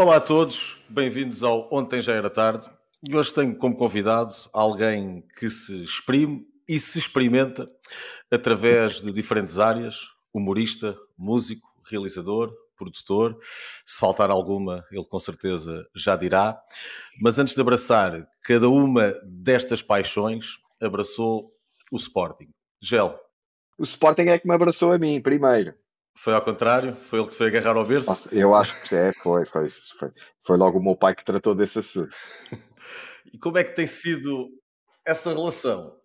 Olá a todos, bem-vindos ao Ontem Já Era Tarde. E hoje tenho como convidado alguém que se exprime e se experimenta através de diferentes áreas: humorista, músico, realizador, produtor. Se faltar alguma, ele com certeza já dirá. Mas antes de abraçar cada uma destas paixões, abraçou o Sporting. Gel. O Sporting é que me abraçou a mim primeiro. Foi ao contrário? Foi ele que foi agarrar ao berço? Eu acho que é, foi, foi, foi. Foi logo o meu pai que tratou desse assunto. e como é que tem sido essa relação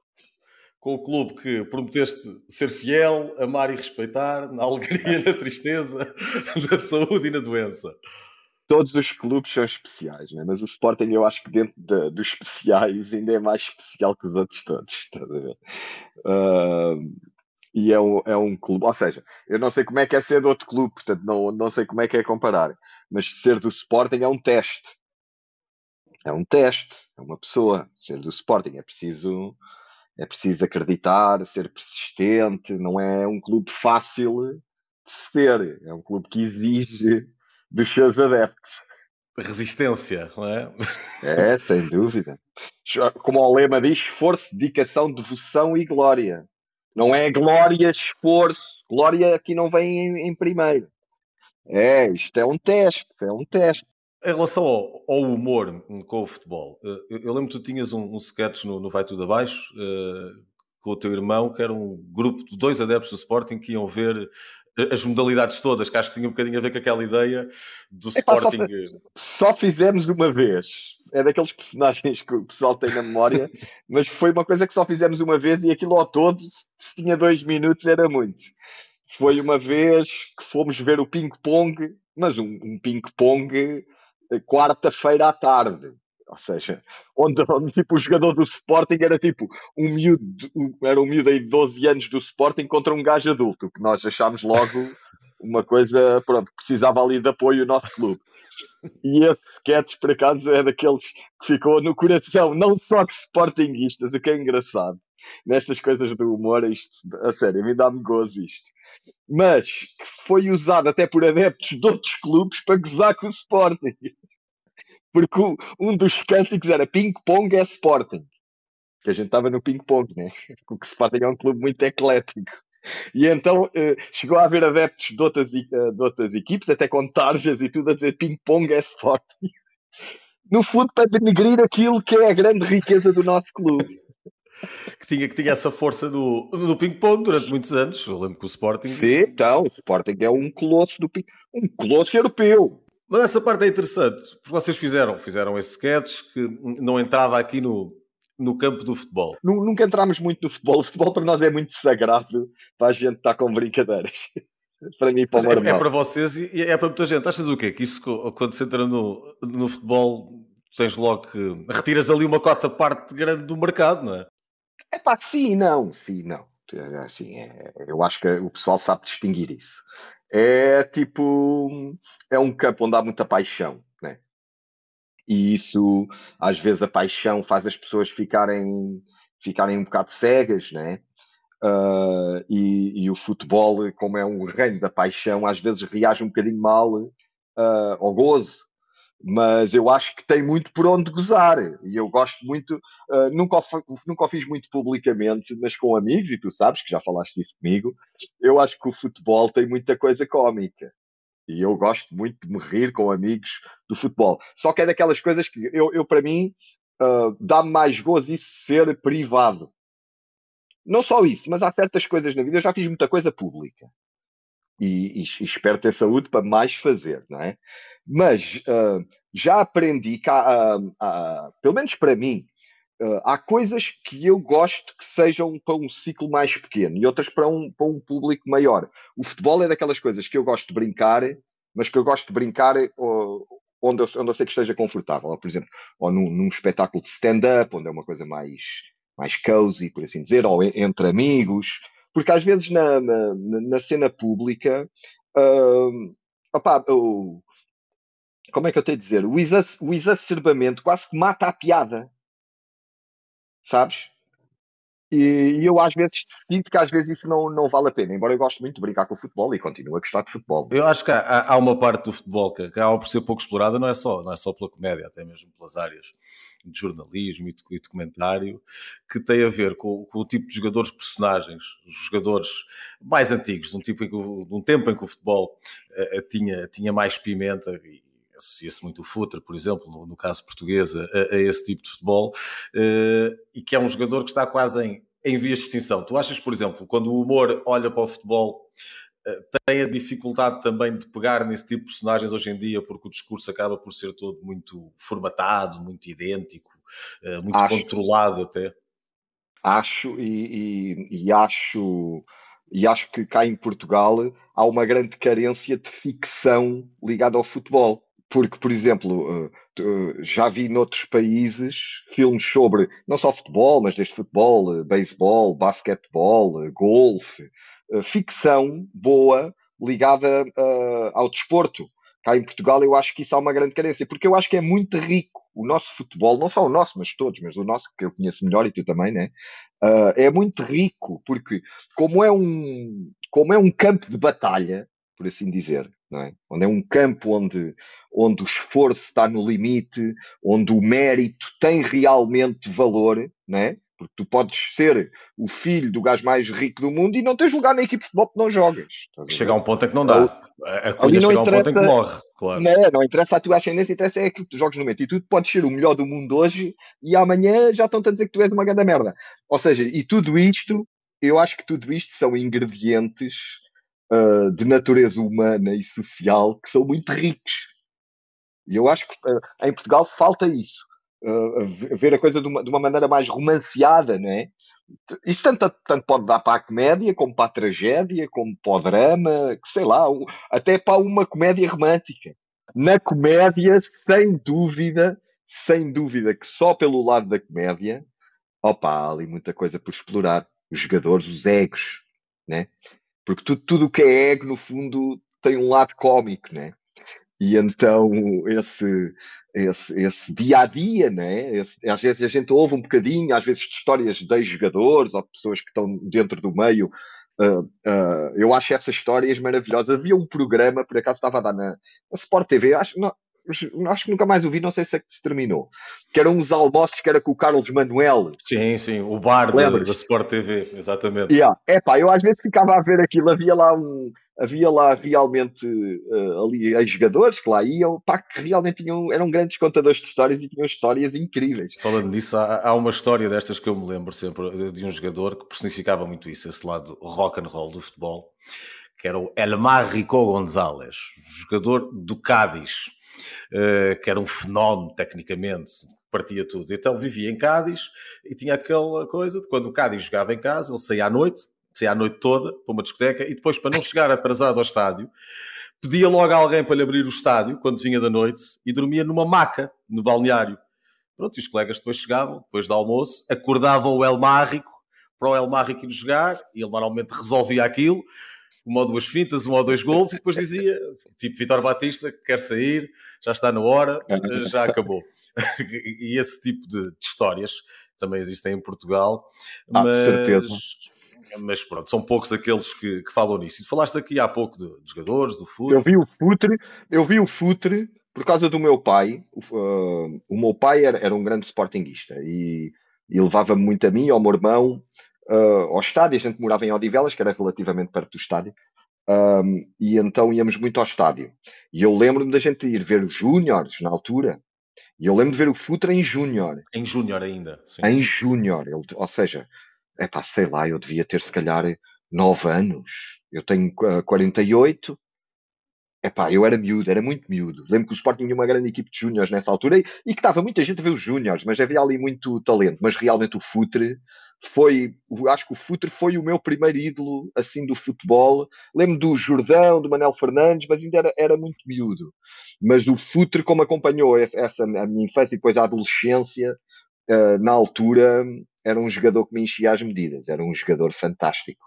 com o clube que prometeste ser fiel, amar e respeitar, na alegria, na tristeza, na saúde e na doença? Todos os clubes são especiais, né? mas o Sporting eu acho que dentro de, dos especiais ainda é mais especial que os outros todos. Estás a ver? Uh, e é um, é um clube, ou seja, eu não sei como é que é ser de outro clube, portanto não, não sei como é que é comparar, mas ser do Sporting é um teste. É um teste, é uma pessoa. Ser do Sporting é preciso, é preciso acreditar, ser persistente, não é um clube fácil de ser, é um clube que exige dos seus adeptos. Resistência, não é? É, sem dúvida. Como o lema diz, esforço, dedicação, devoção e glória. Não é glória, esforço. Glória aqui não vem em, em primeiro. É, isto é um teste, é um teste. Em relação ao, ao, humor com o futebol, eh, eu, eu lembro que tu tinhas um, um sketch no, no Vai Tudo Abaixo uh, com o teu irmão, que era um grupo de dois adeptos do Sporting que iam ver as modalidades todas, que acho que tinha um bocadinho a ver com aquela ideia do Sporting. Só, só, fizemos uma vez. É daqueles personagens que o pessoal tem na memória, mas foi uma coisa que só fizemos uma vez e aquilo ao todo, se tinha dois minutos, era muito. Foi uma vez que fomos ver o ping-pong, mas um, um ping-pong eh, quarta-feira à tarde. Ou seja, onde, onde, tipo, o jogador do Sporting era tipo um miúdo, era um miúdo aí de 12 anos do Sporting contra um gajo adulto, que nós achámos logo uma coisa, pronto, precisava ali de apoio o nosso clube. E esse sketch, por acaso, é daqueles que ficou no coração, não só de Sportingistas, o que é engraçado. Nestas coisas do humor, isto, a sério, me dá-me gozo isto. Mas que foi usado até por adeptos de outros clubes para gozar com o Sporting porque um dos cânticos era ping-pong é Sporting. Que a gente estava no ping-pong, né? Porque o Sporting é um clube muito eclético. E então eh, chegou a haver adeptos de outras, eh, de outras equipes, até com tarjas e tudo, a dizer ping-pong é Sporting. No fundo, para denegrir aquilo que é a grande riqueza do nosso clube. Que tinha, que tinha essa força do, do ping-pong durante muitos anos. Eu lembro que o Sporting. Sim, então, o Sporting é um colosso do ping um colosso europeu. Mas essa parte é interessante, porque vocês fizeram, fizeram esse sketch que não entrava aqui no, no campo do futebol. Nunca entramos muito no futebol. O futebol para nós é muito sagrado para a gente estar com brincadeiras. para mim, para o é, é, para vocês e é para muita gente. Achas o quê? Que isso, quando se entra no, no futebol, tens logo que retiras ali uma cota parte grande do mercado, não é? É pá, sim não, sim não. É, assim, é, eu acho que o pessoal sabe distinguir isso é tipo é um campo onde há muita paixão, né? E isso às vezes a paixão faz as pessoas ficarem ficarem um bocado cegas, né? Uh, e, e, o futebol, como é um reino da paixão, às vezes reage um bocadinho mal uh, ao gozo mas eu acho que tem muito por onde gozar. E eu gosto muito, uh, nunca, nunca o fiz muito publicamente, mas com amigos, e tu sabes que já falaste disso comigo. Eu acho que o futebol tem muita coisa cómica. E eu gosto muito de me rir com amigos do futebol. Só que é daquelas coisas que eu, eu para mim, uh, dá-me mais gozo isso ser privado. Não só isso, mas há certas coisas na vida. Eu já fiz muita coisa pública e, e, espero ter saúde para mais fazer, não é? Mas uh, já aprendi que, há, uh, uh, pelo menos para mim, há coisas que eu gosto que sejam para um ciclo mais pequeno e outras para um, para um público maior. O futebol é daquelas coisas que eu gosto de brincar, mas que eu gosto de brincar onde, eu, onde eu sei que esteja confortável. Por exemplo, ou num, num espetáculo de stand-up, onde é uma coisa mais, mais cozy, por assim dizer, ou entre amigos. Porque às vezes na, na, na cena pública, uh, opá, o, como é que eu tenho a dizer? O exacerbamento quase que mata a piada. Sabes? E, e, eu às vezes sinto que às vezes isso não, não vale a pena, embora eu goste muito de brincar com o futebol e continuo a gostar de futebol. Eu acho que há, há uma parte do futebol que acaba por ser pouco explorada, não é só, não é só pela comédia, até mesmo pelas áreas de jornalismo e documentário, que tem a ver com, com o tipo de jogadores personagens, os jogadores mais antigos, de um, tipo que, de um tempo em que o futebol uh, tinha, tinha mais pimenta e, associa-se muito o Futre, por exemplo, no, no caso português, a, a, esse tipo de futebol, uh, e que é um jogador que está quase em, em vias de extinção. Tu achas, por exemplo, quando o humor olha para o futebol, uh, tem a dificuldade também de pegar nesse tipo de personagens hoje em dia, porque o discurso acaba por ser todo muito formatado, muito idêntico, uh, muito acho, controlado até? Acho, e, e, e acho e acho que cá em Portugal há uma grande carência de ficção ligada ao futebol porque, por exemplo, eh, eh, já vi noutros países filmes sobre não só futebol, mas desde futebol, eh, beisebol, basquetebol, golfe, ficção boa ligada ao desporto. Cá em Portugal eu acho que isso há uma grande carência, porque eu acho que é muito rico o nosso futebol, não só o nosso, mas todos, mas o nosso que eu conheço melhor e tu também, né? é muito rico, porque como é um, como é um campo de batalha, por assim dizer, é? onde é um campo onde, onde o esforço está no limite, onde o mérito tem realmente valor, não é? porque tu podes ser o filho do gajo mais rico do mundo e não tens lugar na equipe de futebol que não jogas. Chega a um ponto em que não dá. A cunha chega a um ponto em que morre, claro. Não, não interessa a tua ascendência, interessa é aquilo que tu jogas no momento. E tu podes ser o melhor do mundo hoje e amanhã já estão-te a dizer que tu és uma grande merda. Ou seja, e tudo isto, eu acho que tudo isto são ingredientes uh, de natureza humana e social que são muito ricos. E eu acho que uh, em Portugal falta isso. Uh, ver a coisa de uma, de uma, maneira mais romanceada, não é? Isto tanto, tanto pode dar para a comédia, como para a tragédia, como para o drama, que sei lá, até para uma comédia romântica. Na comédia, sem dúvida, sem dúvida que só pelo lado da comédia, opa, há ali muita coisa por explorar. Os jogadores, os egos, né? Porque tudo, o que é ego, no fundo, tem um lado cómico, né? E então, esse, esse, esse dia a dia, né? Esse, às vezes a gente ouve um bocadinho, às vezes, de histórias de jogadores ou de pessoas que estão dentro do meio. Uh, uh, eu acho essas histórias maravilhosas. Havia um programa, por acaso estava a dar na, na Sport TV, acho, não, acho que nunca mais ouvi, não sei se é que se terminou. Que eram uns almoços que era com o Carlos Manuel. Sim, sim, o bar da, da Sport TV, exatamente. Yeah. Epá, eu às vezes ficava a ver aquilo, havia lá um. Havia lá realmente uh, ali aí jogadores que lá iam, pá, que realmente tinham, eram grandes contadores de histórias e tinham histórias incríveis. Falando nisso, há, há uma história destas que eu me lembro sempre de um jogador que personificava muito isso, esse lado rock and roll do futebol, que era o Elmar Rico González, jogador do Cádiz que era um fenómeno tecnicamente, partia tudo. Então vivia em Cádiz e tinha aquela coisa de quando o Cádiz jogava em casa, ele saía à noite, saía à noite toda para uma discoteca e depois, para não chegar atrasado ao estádio, pedia logo a alguém para lhe abrir o estádio quando vinha da noite e dormia numa maca no balneário. Pronto, e os colegas depois chegavam, depois do almoço, acordavam o El Márrico para o El Márrico ir jogar e ele normalmente resolvia aquilo uma ou duas fintas, um ou dois gols e depois dizia, tipo Vitor Batista, quer sair, já está na hora, já acabou. e esse tipo de, de, histórias também existem em Portugal, ah, mas, certeza. mas pronto, são poucos aqueles que, que falam nisso. E falaste aqui há pouco de, de jogadores, do futre. Eu vi o futre, eu vi o futre por causa do meu pai. Uh, o meu pai era, era um grande sportinguista e, e levava-me muito a mim, ao meu irmão, uh, ao estádio. A gente morava em Odivelas, que era relativamente perto do estádio. Um, e então íamos muito ao estádio. E eu lembro-me da gente ir ver os Júniores na altura. E eu lembro de ver o Futra em Júnior. Em Júnior ainda. Sim. Em Júnior. Ou seja, é pá, sei lá, eu devia ter se calhar 9 anos. Eu tenho uh, 48. Epá, eu era miúdo, era muito miúdo. Lembro que o Sporting tinha uma grande equipe de júniores nessa altura e, e que estava muita gente a ver os júniores, mas havia ali muito talento. Mas realmente o Futre foi, acho que o Futre foi o meu primeiro ídolo assim do futebol. Lembro do Jordão, do Manel Fernandes, mas ainda era, era muito miúdo. Mas o Futre, como acompanhou essa, essa a minha infância e depois a adolescência, uh, na altura era um jogador que me enchia as medidas, era um jogador fantástico.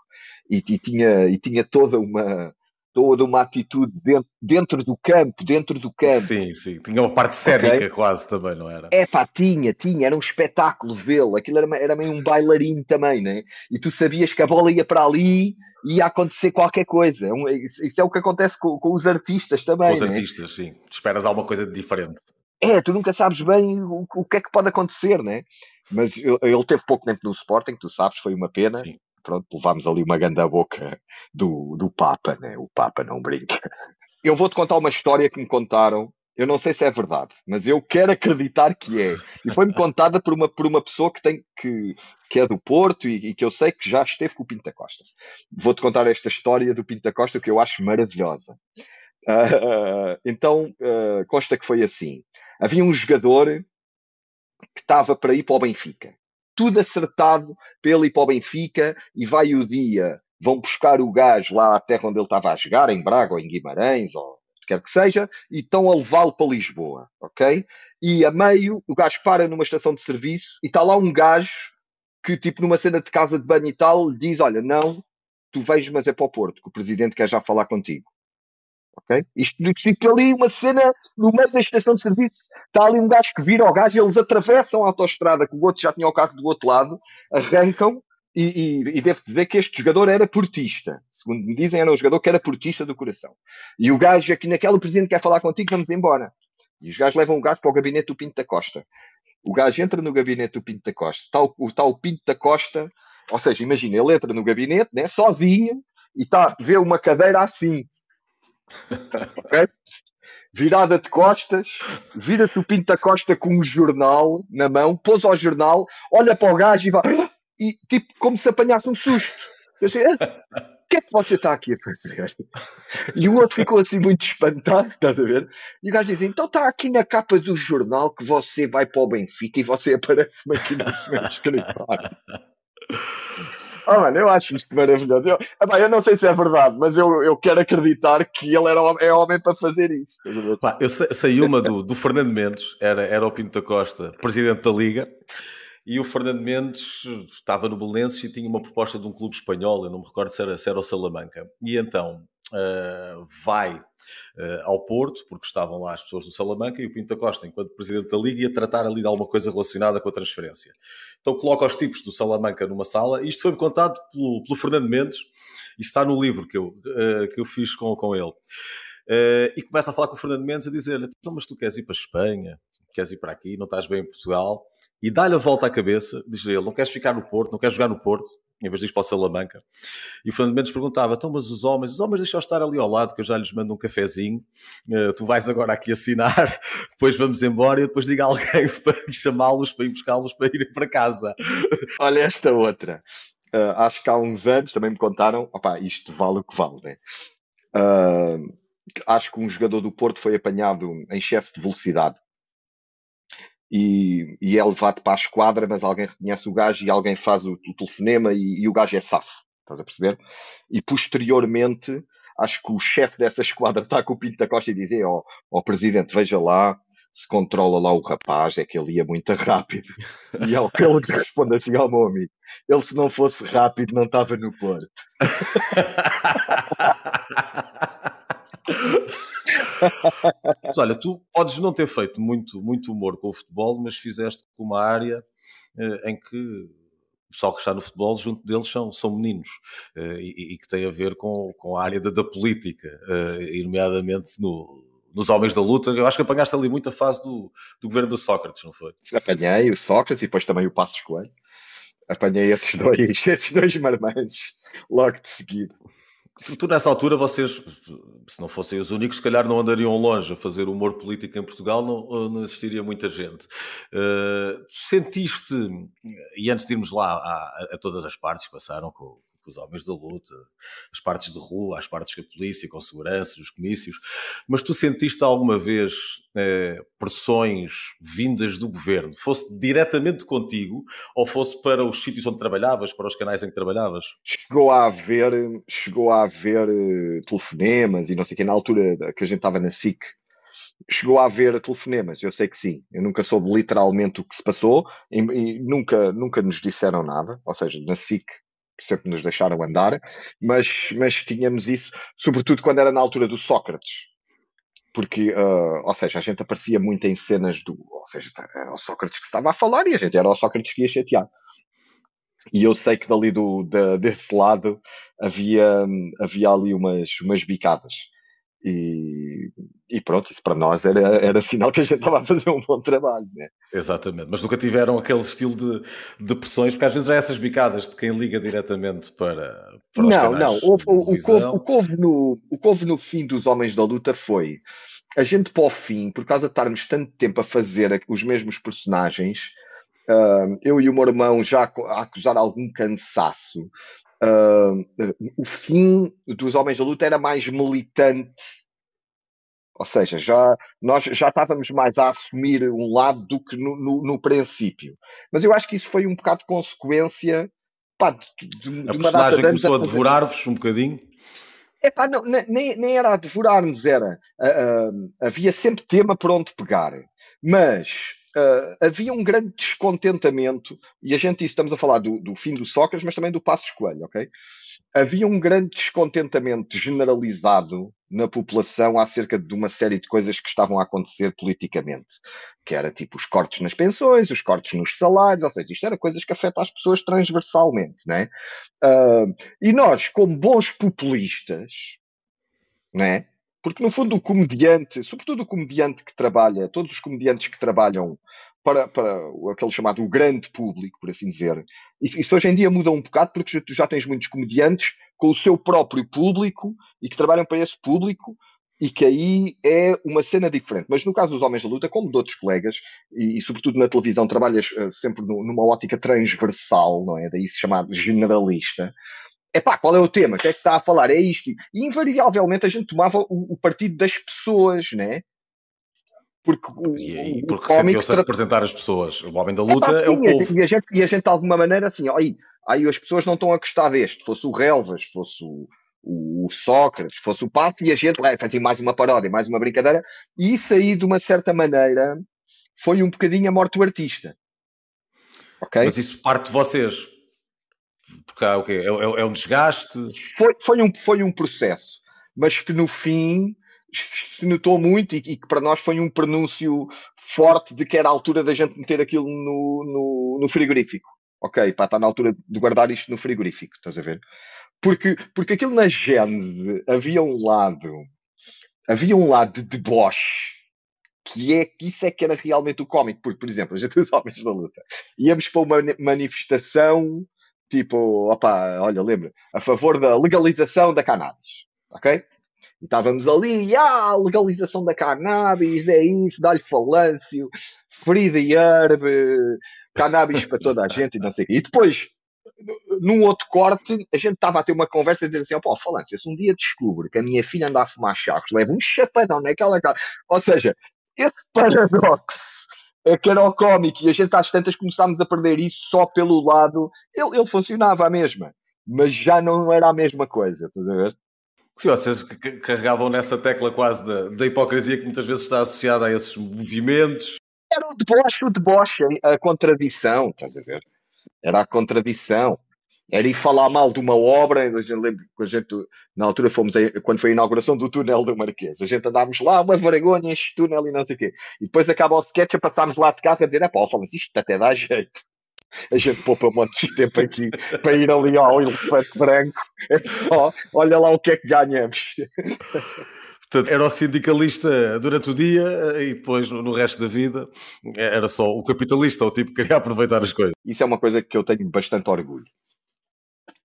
E, e tinha, e tinha toda uma toda uma atitude dentro, dentro do campo, dentro do campo. Sim, sim. Tinha uma parte cénica okay? quase também, não era? É pá, tinha, tinha. Era um espetáculo vê-lo. Aquilo era, era meio um bailarino também, né? E tu sabias que a bola ia para ali e ia acontecer qualquer coisa. É isso é o que acontece com, com os artistas também. Com os né? artistas, sim. Esperas alguma coisa de diferente. É, tu nunca sabes bem o, o que é que pode acontecer, né? Mas ele teve pouco tempo no Sporting, tu sabes, foi uma pena. Sim pronto, levámos ali uma ganda boca do, do Papa, né? O Papa não brinca. Eu vou-te contar uma história que me contaram. Eu não sei se é verdade, mas eu quero acreditar que é. E foi-me contada por uma, por uma pessoa que, tem, que, que é do Porto e, e que eu sei que já esteve com o Pinta Costa. Vou-te contar esta história do Pinta Costa que eu acho maravilhosa. Uh, então, uh, consta que foi assim. Havia um jogador que estava para ir para o Benfica tudo acertado para ele ir para o Benfica e vai o dia, vão buscar o gajo lá à terra onde ele estava a jogar, em Braga ou em Guimarães, ou quer que seja, e estão a levá-lo para Lisboa, ok? E a meio, o gajo para numa estação de serviço e está lá um gajo que, tipo, numa cena de casa de banho e tal, diz: Olha, não, tu vens, mas é para o Porto, que o presidente quer já falar contigo. Ok? Isto fica ali uma cena no meio da estação de serviço. Está ali um gajo que vira ao gajo, eles atravessam a autostrada, que o outro já tinha o carro do outro lado, arrancam. E, e, e devo dizer que este jogador era portista. Segundo me dizem, era um jogador que era portista do coração. E o gajo aqui naquela, presidente quer falar contigo, vamos embora. E os gajos levam o gajo para o gabinete do Pinto da Costa. O gajo entra no gabinete do Pinto da Costa. Está o, está o Pinto da Costa, ou seja, imagina, ele entra no gabinete, né, sozinho, e está, vê uma cadeira assim Virada de costas, vira-se o Pinto da Costa com um jornal na mão, pôs ao jornal, olha para o gajo e vai. E tipo, como se apanhasse um susto. Eu sei, ah, o que é que você está aqui a fazer? E o outro ficou assim muito espantado, estás a ver? E o gajo diz: então está aqui na capa do jornal que você vai para o Benfica e você aparece-me aqui no seu escritório. Oh, mano, eu acho isto maravilhoso. Eu, epá, eu não sei se é verdade, mas eu, eu quero acreditar que ele era, é homem para fazer isso. Pá, eu sei uma do, do Fernando Mendes, era, era o Pinto da Costa, presidente da Liga, e o Fernando Mendes estava no Belenenses e tinha uma proposta de um clube espanhol, eu não me recordo se era, se era o Salamanca. E então uh, vai uh, ao Porto, porque estavam lá as pessoas do Salamanca, e o Pinto da Costa, enquanto presidente da Liga, ia tratar ali de alguma coisa relacionada com a transferência. Então coloca os tipos do Salamanca numa sala, e isto foi-me contado pelo, pelo, Fernando Mendes, e está no livro que eu, uh, que eu fiz com, com ele. E começa a falar com o Fernando Mendes a dizer-lhe: então, mas tu queres ir para a Espanha, queres ir para aqui, não estás bem em Portugal, e dá-lhe a volta à cabeça, diz ele: não queres ficar no Porto, não queres jogar no Porto, em vez de ir para o Salamanca. E o Fernando Mendes perguntava: então, mas os homens, os homens deixam estar ali ao lado, que eu já lhes mando um cafezinho, uh, tu vais agora aqui assinar, depois vamos embora e depois diga alguém para chamá-los, para ir buscá-los para irem para casa. Olha esta outra. Uh, acho que há uns anos também me contaram: opá, isto vale o que vale, né? Uh, acho que um jogador do Porto foi apanhado em excesso de velocidade e, e é levado para a esquadra, mas alguém reconhece o gajo e alguém faz o, o telefonema e, e, o gajo é safo. Estás a perceber? E posteriormente, acho que o chefe dessa esquadra está com o Pinto da Costa e diz: Ó oh, oh, presidente, veja lá se controla lá o rapaz, é que ele ia muito rápido. E é o que ele responde assim ao meu amigo: ele se não fosse rápido não estava no Porto. mas olha, tu podes não ter feito muito, muito humor com o futebol, mas fizeste com uma área eh, em que o pessoal que está no futebol, junto deles são, são meninos eh, e, e, que tem a ver com, com a área da, da política, eh, nomeadamente no, nos Homens da Luta. Eu acho que apanhaste ali muita fase do, do governo do Sócrates, não foi? Apanhei o Sócrates e depois também o Passos Coelho. Apanhei esses dois, esses dois marmanjos logo de seguida. Tu, nessa altura, vocês, se não fossem os únicos, se calhar não andariam longe a fazer humor político em Portugal, não, não existiria muita gente. Uh, sentiste, e antes de irmos lá a, a, todas as partes que passaram com os homens da luta, as partes de rua, as partes com a polícia, com segurança, os comícios, mas tu sentiste alguma vez eh, pressões vindas do governo, fosse diretamente contigo ou fosse para os sítios onde trabalhavas, para os canais em que trabalhavas? Chegou a haver, chegou a haver uh, telefonemas e não sei o que, na altura que a gente estava na SIC, chegou a haver telefonemas, eu sei que sim. Eu nunca soube literalmente o que se passou e, e, nunca, nunca nos disseram nada. Ou seja, na SIC sempre nos deixaram andar, mas, mas tínhamos isso, sobretudo quando era na altura do Sócrates. Porque, uh, ou seja, a gente aparecia muito em cenas do. Ou seja, era o Sócrates que estava a falar e a gente era o Sócrates que ia chatear. E eu sei que dali do, de, desse lado havia, havia ali umas, umas bicadas. E, e, pronto, isso para nós era, era sinal que a gente estava a fazer um bom trabalho. Né? Exatamente, mas nunca tiveram aquele estilo de, de pressões, porque às vezes há essas bicadas de quem liga diretamente para, para os Não, não, o, o, o, couve, o, couve no, o couve no fim dos Homens da Luta foi a gente para o fim, por causa de estarmos tanto tempo a fazer os mesmos personagens, uh, eu e o meu irmão já a acusar algum cansaço, Uh, o fim dos Homens da Luta era mais militante, ou seja, já, nós já estávamos mais a assumir um lado do que no, no, no princípio. Mas eu acho que isso foi um bocado de consequência pá, de, de, a de personagem começou a, devorar-vos um bocadinho? Epá, não, nem, nem era a devorar-nos, era. Uh, uh, havia sempre tema por onde pegar. Mas uh, havia um grande descontentamento, e a gente estamos a falar do, do fim do Sócrates, mas também do Passos Coelho, ok? Havia um grande descontentamento generalizado na população acerca de uma série de coisas que estavam a acontecer politicamente, que era tipo os cortes nas pensões, os cortes nos salários, ou seja, isto era coisas que afetam as pessoas transversalmente, né? Uh, e nós, como bons populistas, né? Porque, no fundo, o comediante, sobretudo o comediante que trabalha, todos os comediantes que trabalham para, para aquele chamado grande público, por assim dizer, isso, isso, hoje em dia muda um bocado porque tu já tens muitos comediantes com o seu próprio público e que trabalham para esse público e que aí é uma cena diferente. Mas no caso dos Homens da Luta, como de outros colegas, e, e sobretudo na televisão, trabalhas uh, sempre no, numa ótica transversal, não é? Daí se chamado generalista epá, qual é o tema? O que é que está a falar? É isto. E invariavelmente a gente tomava o, o partido das pessoas, né? Porque, o, e, porque sentiu-se tra... a representar as pessoas. O homem da luta epá, sim, é o povo. E a, gente, e a gente, de alguma maneira, assim, aí, aí as pessoas não estão a gostar deste. Fosse o Relvas, fosse o, o Sócrates, fosse o Passo, e a gente é, fazia mais uma paródia, mais uma brincadeira. E isso aí, de uma certa maneira, foi um bocadinho a morte do artista. Okay? Mas isso parte de vocês, porque há? É, é, é um desgaste? Foi, foi, um, foi um processo, mas que no fim se notou muito e, e, que para nós foi um pronúncio forte de que era a altura da gente meter aquilo no, no, no frigorífico. Ok, pá, está na altura de guardar isto no frigorífico, estás a ver? Porque, porque aquilo na Gênese havia um lado, havia um lado de deboche que é que isso é que era realmente o cómico, porque, por exemplo, a gente os homens da luta íamos para uma manifestação tipo, opa, olha, lembra, a favor da legalização da cannabis, ok? E estávamos ali, ah, legalização da cannabis, é isso, dá-lhe falâncio, free the herb, cannabis para toda a gente e não sei o quê. E depois, num outro corte, a gente estava a ter uma conversa e dizer assim, pô, falância, se um dia descubro que a minha filha anda a fumar charros, leva um chapadão naquela cara. Ou seja, esse paradoxo é que era o cómico e a gente às tantas começámos a perder isso só pelo lado. Ele, ele funcionava a mesma, mas já não era a mesma coisa, estás a ver? Sim, vocês carregavam nessa tecla quase da, da hipocrisia que muitas vezes está associada a esses movimentos. Era o deboche, o deboche, a contradição, estás a ver? Era a contradição era ir falar mal de uma obra. A gente lembra que a gente, na altura, fomos a, quando foi a inauguração do túnel do Marquês. A gente andávamos lá, uma vergonha, este túnel e não sei o quê. E depois acaba o sketch a passarmos lá de carro a dizer: é pá, fala isto até dá jeito. A gente poupa um monte de tempo aqui para ir ali ao elefante branco. É só, olha lá o que é que ganhamos. Portanto, era o sindicalista durante o dia e depois, no resto da vida, era só o capitalista, o tipo que queria aproveitar as coisas. Isso é uma coisa que eu tenho bastante orgulho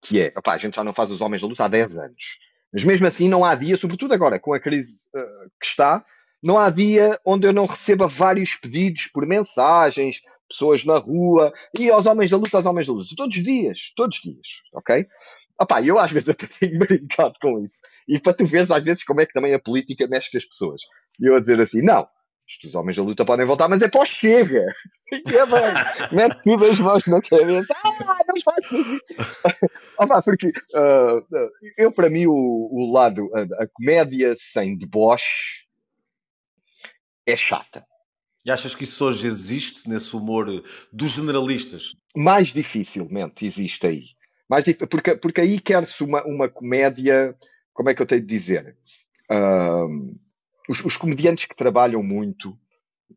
que é, opá, a gente já não faz os homens da luta há 10 anos. Mas mesmo assim não há dia, sobretudo agora com a crise uh, que está, não há dia onde eu não receba vários pedidos por mensagens, pessoas na rua, e aos homens da luta, aos homens da luta, todos os dias, todos os dias, ok? Opá, eu às vezes até tenho brincado com isso. E para tu veres às vezes como é que também a política mexe com as pessoas. E eu a dizer assim, não, os homens da luta podem voltar, mas é pós chega. E é bem, mete tudo as mãos na cabeça. Ah, não faço isso. porque uh, eu, para mim, o, o lado, a, a, comédia sem deboche é chata. E achas que isso hoje existe nesse humor dos generalistas? Mais dificilmente existe aí. Mais porque, porque aí quer-se uma, uma comédia, como é que eu tenho de dizer? Uh, os, os, comediantes que trabalham muito,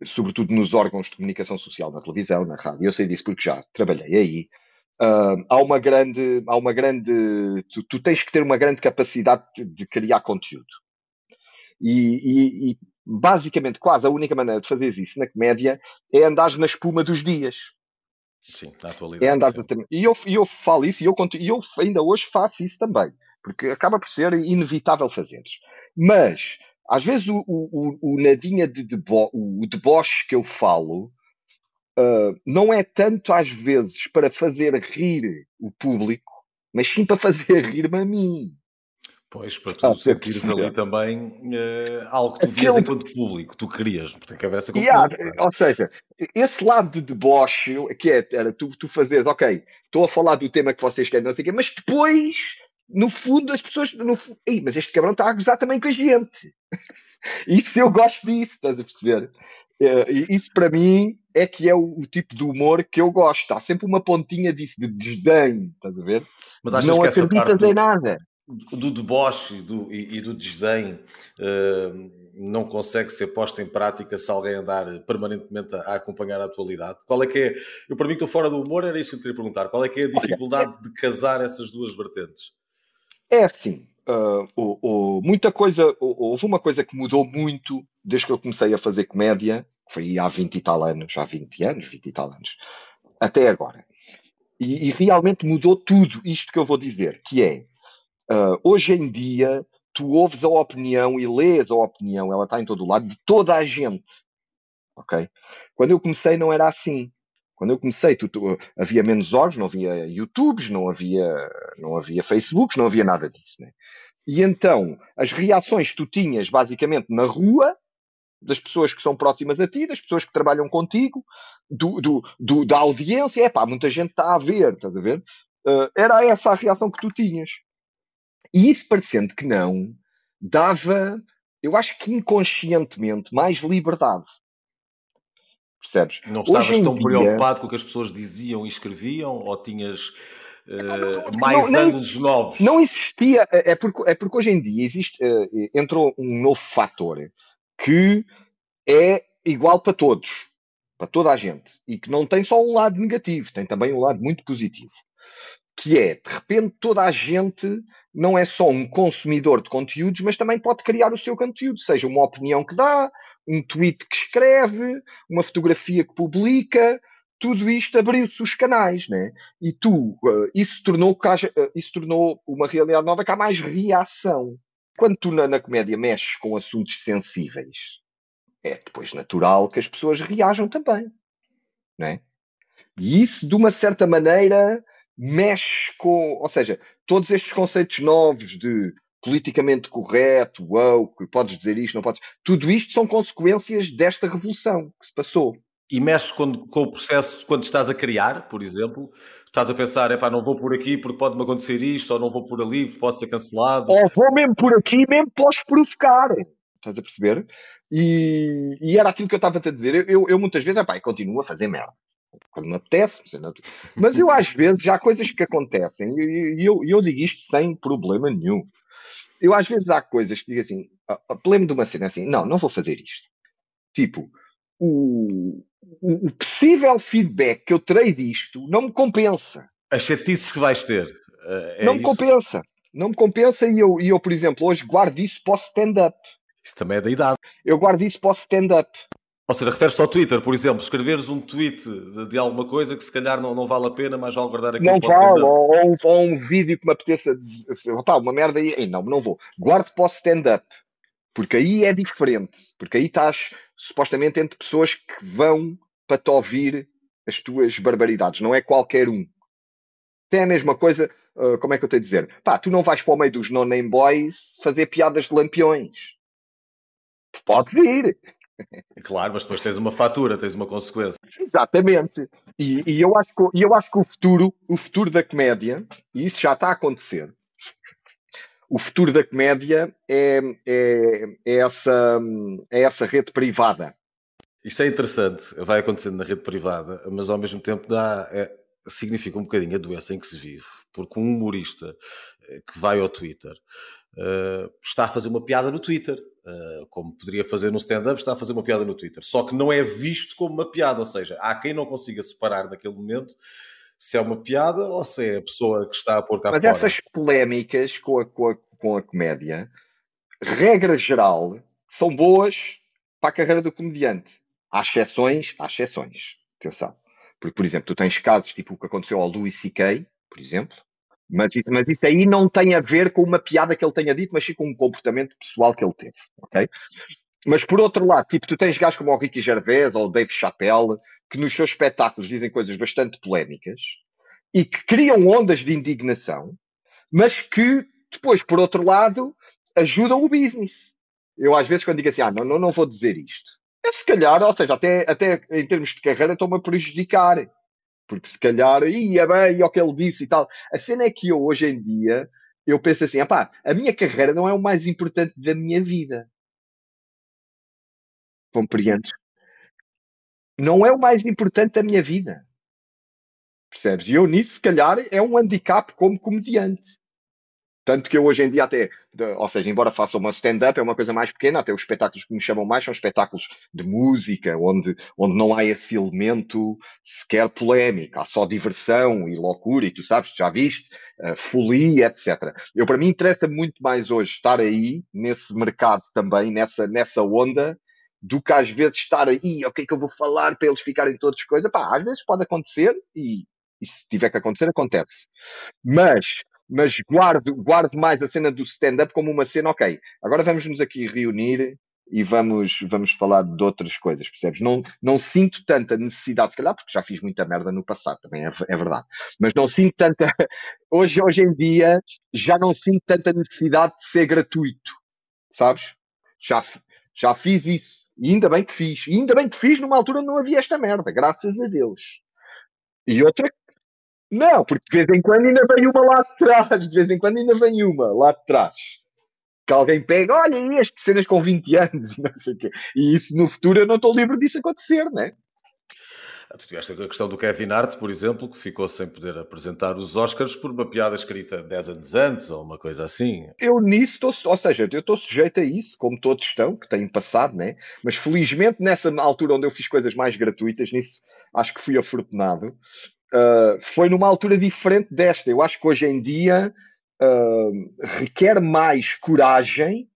sobretudo nos órgãos de comunicação social, na televisão, na rádio, eu sei disso porque já trabalhei aí. Uh, há uma grande, há uma grande, tu, tu, tens que ter uma grande capacidade de, de criar conteúdo. E, e, e, basicamente, quase a única maneira de fazer isso na comédia é andar na espuma dos dias. Sim, na atualidade. É andar e eu, eu falo isso e eu, e eu ainda hoje faço isso também, porque acaba por ser inevitável fazer. Mas, às vezes, o, o, o nadinha de debo, o deboche que eu falo uh, não é tanto, às vezes, para fazer rir o público, mas sim para fazer rir-me a mim. Pois, para tu ah, sentires ali também uh, algo que tu vias enquanto público, tu querias, tem que haver essa yeah, Ou seja, esse lado de deboche, que é, era tu, tu fazeres, ok, estou a falar do tema que vocês querem, não sei o quê, mas depois, no fundo, as pessoas, no, Ei, mas este cabrão está a gozar também com a gente. isso eu gosto disso, estás a perceber? Uh, isso para mim é que é o, o, tipo de humor que eu gosto. Há sempre uma pontinha disso de desdém, estás a ver? Mas achas não que acreditas em nada do deboche do, e, e, do desdém uh, não consegue ser posta em prática se alguém andar permanentemente a, a, acompanhar a atualidade? Qual é que é? Eu, para mim, estou fora do humor, era isso que eu te queria perguntar. Qual é que é a dificuldade Olha, é... de casar essas duas vertentes? É assim, uh, muita coisa, houve uma coisa que mudou muito desde que eu comecei a fazer comédia, que foi há 20 e tal anos, há 20 anos, 20 e tal anos, até agora. E, e realmente mudou tudo isto que eu vou dizer, que é Uh, hoje em dia, tu ouves a opinião e lês a opinião, ela está em todo o lado, de toda a gente. Ok? Quando eu comecei, não era assim. Quando eu comecei, tu, tu, havia menos órgãos, não havia YouTubes, não havia, não havia Facebooks, não havia nada disso. Né? E então, as reações que tu tinhas, basicamente, na rua, das pessoas que são próximas a ti, das pessoas que trabalham contigo, do, do, do da audiência, é pá, muita gente está a ver, estás a ver? Uh, era essa a reação que tu tinhas. E isso, parecendo que não, dava, eu acho que inconscientemente, mais liberdade. Percebes? Não estavas tão dia... preocupado com o que as pessoas diziam e escreviam ou tinhas uh, mais não, anos não, novos? Não existia, é, é porque, é porque hoje em dia existe, uh, entrou um novo fator que é igual para todos, para toda a gente, e que não tem só um lado negativo, tem também um lado muito positivo que é, de repente, toda a gente não é só um consumidor de conteúdos, mas também pode criar o seu conteúdo, seja uma opinião que dá, um tweet que escreve, uma fotografia que publica, tudo isto abriu-se os canais, né? E tu, uh, isso tornou, uh, isso tornou uma realidade nova que há mais reação. Quando tu na, na comédia mexes com assuntos sensíveis, é depois natural que as pessoas reajam também, né? E isso, de uma certa maneira, mexe com, ou seja, todos estes conceitos novos de politicamente correto, woke, podes dizer isto, não podes, tudo isto são consequências desta revolução que se passou. E mexe com, com o processo quando estás a criar, por exemplo, estás a pensar, é pá, não vou por aqui porque pode-me acontecer isto, ou não vou por ali porque posso ser cancelado. Ou vou mesmo por aqui, mesmo posso provocar. Estás a perceber? E, e era aquilo que eu estava a dizer. Eu, eu, eu muitas vezes, epá, continuo a fazer merda quando me apetece, mas eu às vezes já há coisas que acontecem e eu, eu digo isto sem problema nenhum. Eu às vezes há coisas que digo assim, lembro de uma cena assim, não, não vou fazer isto. Tipo, o, o, possível feedback que eu terei disto não me compensa. As chatices que vais ter. Eh, é não me compensa. Não me compensa e eu, e eu, por exemplo, hoje guardo isso para o stand-up. Isso também é da idade. Eu guardo isso para o stand-up. Ou seja, refere-se ao Twitter, por exemplo, escreveres um tweet de, de, alguma coisa que se calhar não, não vale a pena, mas vale guardar aqui Não vale, ou, ou, ou, um vídeo que me apeteça, tá, uma merda aí, não, não vou. Guarde para o stand-up, porque aí é diferente, porque aí estás supostamente entre pessoas que vão para te ouvir as tuas barbaridades, não é qualquer um. Tem a mesma coisa, uh, como é que eu tenho a dizer? Pá, tu não vais para o meio dos no-name boys fazer piadas de lampiões. Podes ir. Claro, mas depois tens uma fatura, tens uma consequência. Exatamente. E, e, eu, acho que, eu acho que o futuro, o futuro da comédia, e isso já está a acontecer, o futuro da comédia é, é, é, essa, é essa rede privada. Isso é interessante, vai acontecendo na rede privada, mas ao mesmo tempo dá, é, significa um bocadinho a doença em que se vive, porque um humorista eh, que vai ao Twitter uh, está a fazer uma piada no Twitter, uh, como poderia fazer no stand-up, está a fazer uma piada no Twitter, só que não é visto como uma piada, ou seja, há quem não consiga separar naquele momento se é uma piada ou se é a pessoa que está a pôr cá Mas fora. essas polémicas com a, com, a, com a comédia, regra geral, são boas para a carreira do comediante. Há exceções, há exceções. Atenção. Porque, por exemplo, tu tens casos tipo o que aconteceu ao Louis C.K., por exemplo, mas isso, mas isso aí não tem a ver com uma piada que ele tenha dito, mas sim com um comportamento pessoal que ele teve, ok? Mas por outro lado, tipo, tu tens gajos como o Ricky Gervais ou o Dave Chappelle, que nos seus espetáculos dizem coisas bastante polémicas e que criam ondas de indignação, mas que depois, por outro lado, ajudam o business. Eu às vezes quando digo assim, ah, não, não, não vou dizer isto, é se calhar, ou seja, até, até em termos de carreira estou-me a prejudicar. Porque se calhar, ia bem, o que ele disse e tal. A cena é que eu, hoje em dia, eu penso assim, pá, a minha carreira não é o mais importante da minha vida. Compreendes? Não é o mais importante da minha vida. Percebes? E eu nisso, se calhar, é um handicap como comediante. Tanto que eu hoje em dia até, ou seja, embora faça uma stand-up, é uma coisa mais pequena, até os espetáculos que me chamam mais são espetáculos de música, onde, onde não há esse elemento sequer polémico, há só diversão e loucura, e tu sabes, já viste, uh, folia, etc. Eu, para mim, interessa muito mais hoje estar aí, nesse mercado também, nessa, nessa onda, do que às vezes estar aí, o que é que eu vou falar para eles ficarem todos coisa. Pá, às vezes pode acontecer e, e se tiver que acontecer, acontece. Mas mas guardo, guardo mais a cena do stand-up como uma cena, ok, agora vamos nos aqui reunir e vamos, vamos falar de outras coisas, percebes? Não, não sinto tanta necessidade, se calhar, porque já fiz muita merda no passado, também é, é verdade, mas não sinto tanta, hoje, hoje em dia, já não sinto tanta necessidade de ser gratuito, sabes? Já, já fiz isso, e ainda bem que fiz, e ainda bem que fiz numa altura não havia esta merda, graças a Deus. E outra não, porque de vez em quando ainda vem uma lá de trás, de vez em quando ainda vem uma lá de trás. Que alguém pega, olha, e as cenas com 20 anos e não sei o quê. E isso no futuro eu não estou livre disso acontecer, né? Tu tiveste a questão do Kevin Hart, por exemplo, que ficou sem poder apresentar os Oscars por uma piada escrita 10 anos antes ou uma coisa assim. Eu nisso estou, ou seja, eu estou sujeito a isso, como todos estão, que têm passado, né? Mas felizmente nessa altura onde eu fiz coisas mais gratuitas, nisso acho que fui afortunado. Uh, foi numa altura diferente desta. Eu acho que hoje em dia uh, requer mais coragem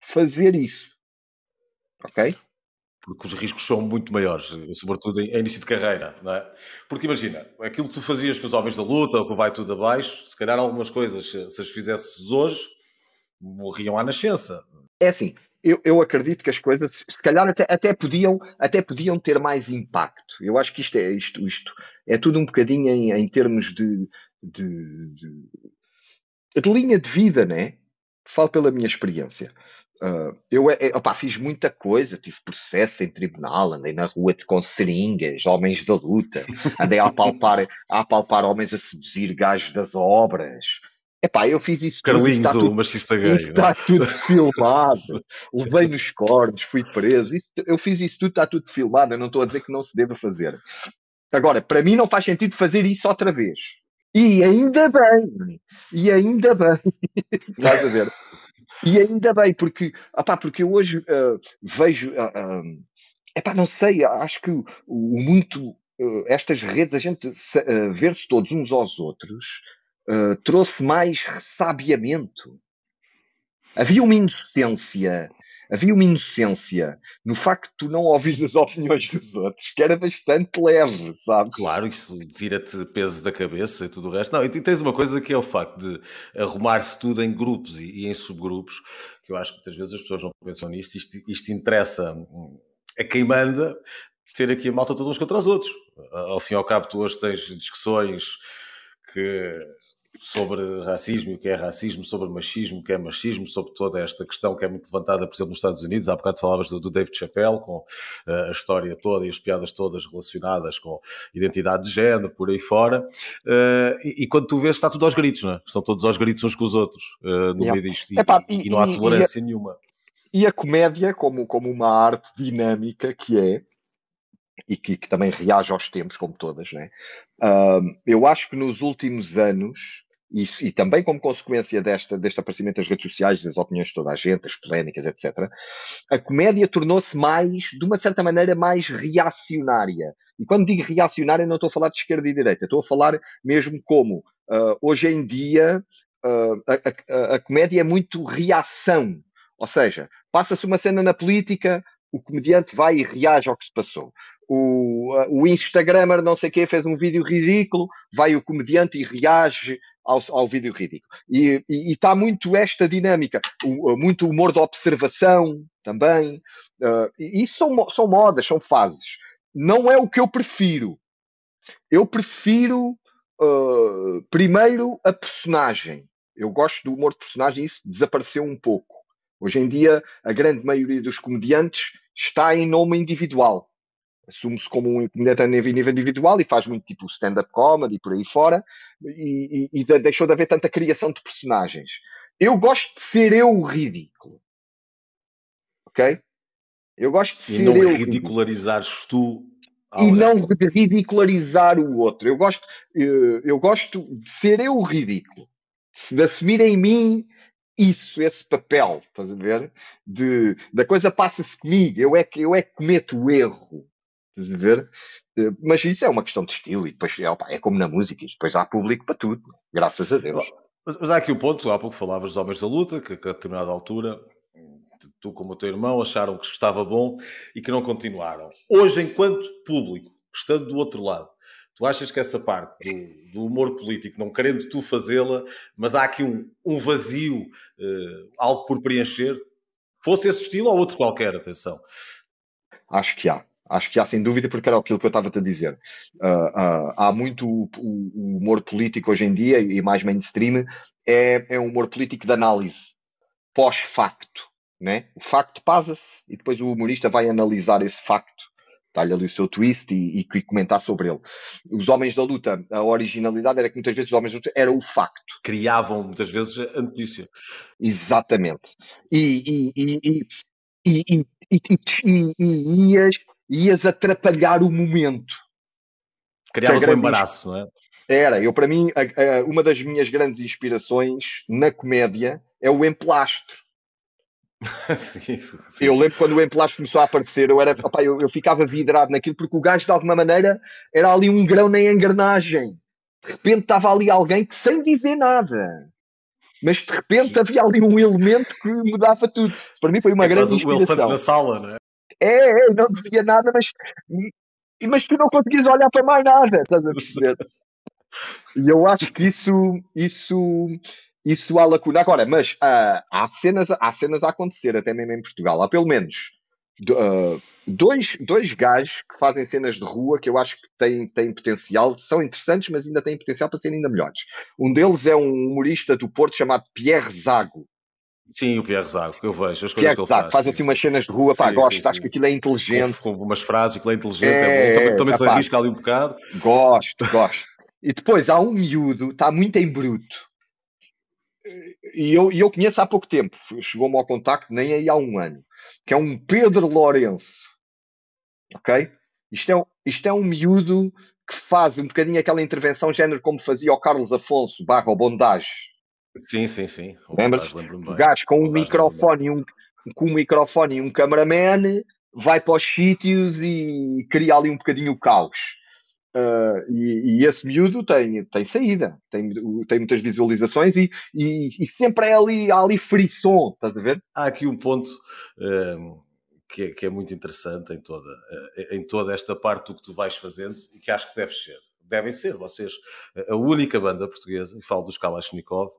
fazer isso. Ok? Porque os riscos são muito maiores, sobretudo em, início de carreira, não é? Porque imagina, aquilo que tu fazias com os homens da luta, ou que vai tudo abaixo, se calhar algumas coisas, se as fizesses hoje, morriam à nascença. É assim, eu, eu, acredito que as coisas, se calhar, até, até, podiam, até podiam ter mais impacto. Eu acho que isto é, isto, isto é tudo um bocadinho em, em termos de, de, de, de, linha de vida, né? Falo pela minha experiência. Uh, eu é, opa, fiz muita coisa, tive processo em tribunal, andei na rua com seringas, homens da luta, andei a apalpar, a apalpar homens a seduzir gajos das obras, Epá, eu fiz isso Carlinhos, tudo. Carlinhos, o machista gay. Isso está tudo filmado. Levei nos cornos, fui preso. Isso, eu fiz isso tudo, está tudo filmado. Eu não estou a dizer que não se deva fazer. Agora, para mim não faz sentido fazer isso outra vez. E ainda bem. E ainda bem. Estás a ver? E ainda bem, porque, opá, porque eu hoje uh, vejo. Uh, uh, epá, não sei, acho que o, o muito. Uh, estas redes, a gente ver-se todos uns aos outros, uh, trouxe mais ressabiamento. Havia uma inocência, havia uma inocência no facto de tu não ouvires as opiniões dos outros, que era bastante leve, sabes? Claro, isso tira-te peso da cabeça e tudo o resto. Não, e tens uma coisa que é o facto de arrumar-se tudo em grupos e, e, em subgrupos, que eu acho que muitas vezes as pessoas não pensam nisto, isto, isto interessa a quem manda ter aqui a malta todos uns contra os outros. Ao fim e ao cabo, tu hoje tens discussões que sobre racismo e o que é racismo, sobre machismo, o que é machismo, sobre toda esta questão que é muito levantada, por exemplo, nos Estados Unidos. Há bocado falavas do, do David Chappelle, com uh, a história toda e as piadas todas relacionadas com identidade de género, por aí fora. Uh, e, e, quando tu vês, está tudo aos gritos, não é? Estão todos aos gritos uns com os outros uh, no yeah. meio disto. E, Epá, e, e, não há tolerância nenhuma. E a comédia, como, como uma arte dinâmica que é, e que, que, também reage aos tempos, como todas, né? Uh, eu acho que nos últimos anos, e, e, também como consequência desta, deste aparecimento das redes sociais, das opiniões de toda a gente, das polémicas, etc., a comédia tornou-se mais, de uma certa maneira, mais reacionária. E quando digo reacionária, não estou a falar de esquerda e direita, estou a falar mesmo como, uh, hoje em dia, uh, a, a, a comédia é muito reação. Ou seja, passa-se uma cena na política, o comediante vai e reage ao que se passou o, o Instagramer não sei o quê fez um vídeo ridículo, vai o comediante e reage ao, ao vídeo ridículo. E está muito esta dinâmica, o, muito humor de observação também. Uh, e isso são, são modas, são fases. Não é o que eu prefiro. Eu prefiro uh, primeiro a personagem. Eu gosto do humor de personagem e isso desapareceu um pouco. Hoje em dia, a grande maioria dos comediantes está em nome individual assume-se como um comediante a nível individual e faz muito tipo stand-up comedy e por aí fora, e, e, e, deixou de haver tanta criação de personagens. Eu gosto de ser eu o ridículo. Ok? Eu gosto de e ser não eu. ridicularizares tu. E não ridicularizar o outro. Eu gosto, eh, eu gosto de ser eu o ridículo. De assumir em mim isso, esse papel, estás a ver? De, da coisa passa-se comigo, eu é que eu é que cometo o erro. Estás a ver? Eh, mas isso é uma questão de estilo e depois é, opa, é como na música, e depois há público para tudo, graças a Deus. Mas, mas há aqui o um ponto, há pouco falavas dos homens da luta, que, que a determinada altura tu como o teu irmão acharam que estava bom e que não continuaram. Hoje, enquanto público, estando do outro lado, tu achas que essa parte do, do humor político, não querendo tu fazê-la, mas há aqui um, um vazio, uh, algo por preencher? Fosse esse estilo ou outro qualquer, atenção. Acho que há. Acho que há sem dúvida, porque era aquilo que eu estava a dizer. Uh, uh, há muito o, o, humor político hoje em dia, e mais mainstream, é, é um humor político de análise, pós-facto. Né? O facto passa-se e depois o humorista vai analisar esse facto, dar-lhe ali o seu twist e, e, e, comentar sobre ele. Os Homens da Luta, a originalidade era que muitas vezes os Homens da Luta era o facto. Criavam muitas vezes a notícia. Exatamente. E, e, e, e, e, e, e, ias ias atrapalhar o momento. Criavas um embaraço, não é? Era, eu para mim, a, a, uma das minhas grandes inspirações na comédia é o emplastro. sim, sim. Eu lembro quando o emplastro começou a aparecer, eu, era, opa, eu, eu, ficava vidrado naquilo, porque o gajo de alguma maneira era ali um grão na engrenagem. De repente estava ali alguém que sem dizer nada. Mas de repente havia ali um elemento que mudava tudo. Para mim foi uma é grande inspiração. O na sala, não é? É, é, não dizia nada, mas, mas tu não conseguias olhar para mais nada, estás a perceber? E eu acho que isso, isso, isso há lacuna. Agora, mas uh, há, cenas, há cenas a acontecer, até mesmo em Portugal. Há pelo menos uh, dois, dois gajos que fazem cenas de rua que eu acho que têm, têm potencial, são interessantes, mas ainda têm potencial para serem ainda melhores. Um deles é um humorista do Porto chamado Pierre Zago. Sim, o Pierre Zago, eu vejo as coisas Pierre que ele faz. faz assim umas cenas de rua, pá, sim, gosto, sim, acho sim. que aquilo é inteligente. Com, umas frases, aquilo é inteligente, é, é bom. Também, também se arrisca ali um bocado. Gosto, gosto. e depois há um miúdo, está muito em bruto. E eu, e eu conheço há pouco tempo, chegou-me ao contacto nem aí há um ano, que é um Pedro Lourenço. Ok? Isto é, isto é um miúdo que faz um bocadinho aquela intervenção género como fazia o Carlos Afonso barra o Bondage Sim, sim, sim. Lembras? O gajo com um microfone, e um, com um microfone e um cameraman vai para os sítios e cria ali um bocadinho o caos. Uh, e, e, esse miúdo tem, tem saída, tem, tem muitas visualizações e, e, e sempre é ali, há ali frisson, estás a ver? Há aqui um ponto um, que, é, que, é, muito interessante em toda, eh, em toda esta parte do que tu vais fazendo e que acho que deve ser devem ser vocês a única banda portuguesa, e falo dos Kalashnikov,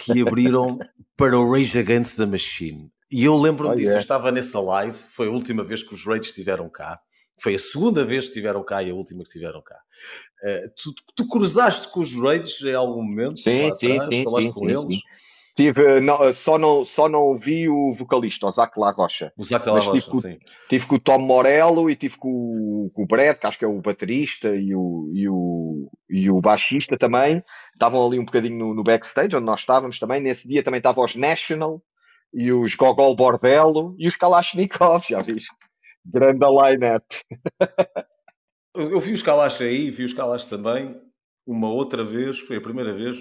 que abriram para o Rage Against the Machine. E eu lembro-me oh, disso, yeah. eu estava nessa live, foi a última vez que os Rage estiveram cá. Foi a segunda vez que estiveram cá e a última que estiveram cá. Uh, tu, tu, cruzaste com os Rage em algum momento? Sim, sim, atrás, sim, sim, sim, sim, Tive, não, só, não, só não vi o vocalista, o Zac La Rocha. O Zac La Rocha, tive, sim. Tive com o Tom Morello e tive com, com o Brett, que acho que é o baterista e o, e o, e o baixista também. Estavam ali um bocadinho no, no backstage, onde nós estávamos também. Nesse dia também estavam os National e os Gogol Bordello e os Kalashnikov, já viste? Grande line-up. eu vi os Kalash aí, vi os Kalash também, uma outra vez, foi a primeira vez,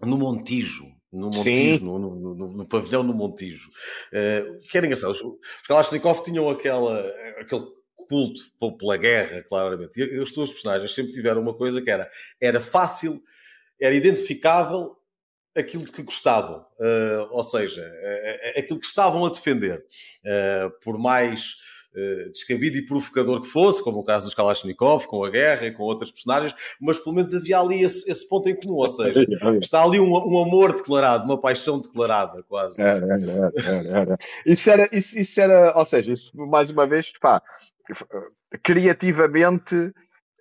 no Montijo. No Montijo, no, no, no, no, pavilhão no Montijo. Uh, que era engraçado. Os, os Kalashnikov tinham aquela, aquele culto pela guerra, claramente. E as duas personagens sempre tiveram uma coisa que era, era fácil, era identificável aquilo de que gostavam, uh, ou seja, uh, aquilo que estavam a defender, por mais descabido e provocador que fosse, como o caso dos Kalashnikov, com a guerra e com outras personagens, mas pelo menos havia ali esse, esse ponto em comum, ou seja, está ali um, um, amor declarado, uma paixão declarada, quase. Era, era, era, era. Isso era, isso, isso era, ou seja, isso mais uma vez, pá, criativamente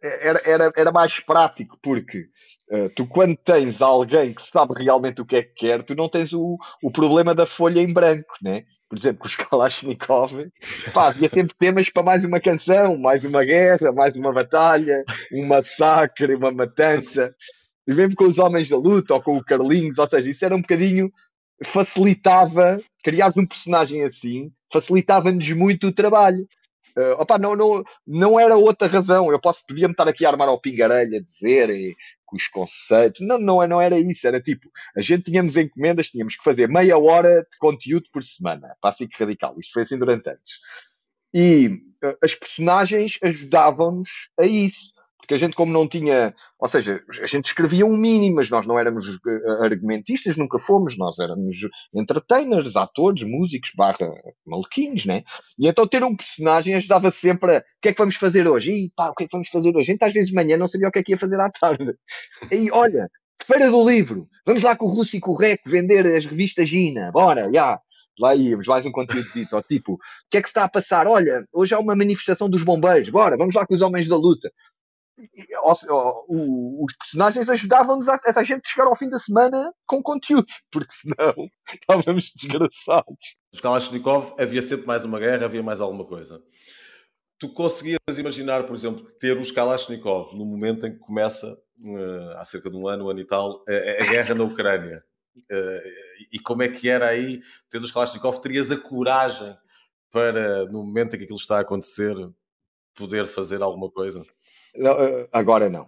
era, era, era mais prático, porque uh, tu, quando tens alguém que sabe realmente o que é que quer, tu não tens o, o problema da folha em branco, né? Por exemplo, com os Kalashnikov, pá, havia sempre temas para mais uma canção, mais uma guerra, mais uma batalha, um massacre, uma matança. E mesmo com os Homens da Luta ou com o Carlinhos, ou seja, isso era um bocadinho facilitava, criar um personagem assim, facilitava-nos muito o trabalho. Uh, opa, não, não, não era outra razão. Eu posso, podia-me estar aqui a armar ao pingarelho a dizer e, os conceitos. Não, não, não era isso. Era tipo, a gente tínhamos encomendas, tínhamos que fazer meia hora de conteúdo por semana para a SIC Radical. Isto foi assim durante anos. E uh, as personagens ajudavam-nos a isso. Porque a gente, como não tinha, ou seja, a gente escrevia um mínimo, mas nós não éramos eh, argumentistas, nunca fomos, nós éramos entertainers, atores, músicos, barra maluquinhos, né? E então ter um personagem ajudava sempre a, o que é que vamos fazer hoje? E pá, o que é que vamos fazer hoje? A gente às vezes de manhã não sabia o que é que ia fazer à tarde. E olha, feira do livro, vamos lá com o Russo e com o vender as revistas Gina, bora, já. Lá íamos, mais um conteúdo tipo, o que é que se está a passar? Olha, hoje há uma manifestação dos bombeiros, bora, vamos lá com os homens da luta os personagens ajudavam-nos a, a gente chegar ao fim da semana com conteúdo, porque senão estávamos desgraçados. Os Kalashnikov havia sempre mais uma guerra, havia mais alguma coisa. Tu conseguias imaginar, por exemplo, ter os Kalashnikov no momento em que começa, uh, há cerca de um ano, um ano e tal, a, a guerra na Ucrânia? Uh, e como é que era aí ter os Kalashnikov? Terias a coragem para, no momento em que aquilo está a acontecer, poder fazer alguma coisa? Eh, agora não.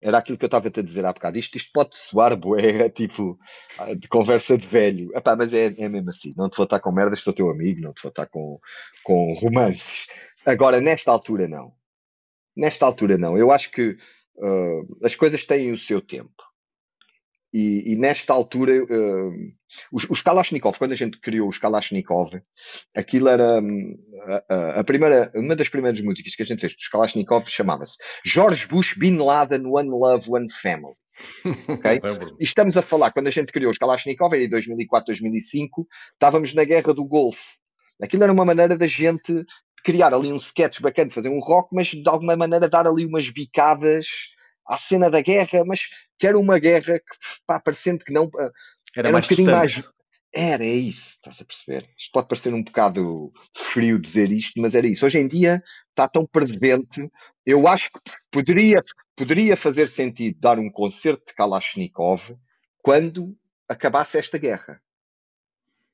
Era aquilo que eu estava a dizer há bocado. Isto, isto pode soar boé, tipo, ah, de conversa de velho. Epá, mas é, é mesmo assim. Não te vou estar com merdas, sou teu amigo, não te vou estar com, com romances. Agora, nesta altura, não. Nesta altura, não. Eu acho que uh, as coisas têm o seu tempo. E, e nesta altura, uh, os, os, Kalashnikov, quando a gente criou os Kalashnikov, aquilo era um, a, a, primeira, uma das primeiras músicas que a gente fez dos Kalashnikov chamava-se George Bush Bin Laden One Love One Family. Okay? e estamos a falar, quando a gente criou os Kalashnikov, era em 2004, 2005, estávamos na guerra do Golfo. Aquilo era uma maneira da gente criar ali um sketch bacana, fazer um rock, mas de alguma maneira dar ali umas bicadas à cena da guerra, mas que era uma guerra que, pá, parecendo que não. Era, era mais um bocadinho distante. mais. Era, é isso, estás a perceber? Isto pode parecer um bocado frio dizer isto, mas era isso. Hoje em dia está tão presente, eu acho que poderia, poderia fazer sentido dar um concerto de Kalashnikov quando acabasse esta guerra.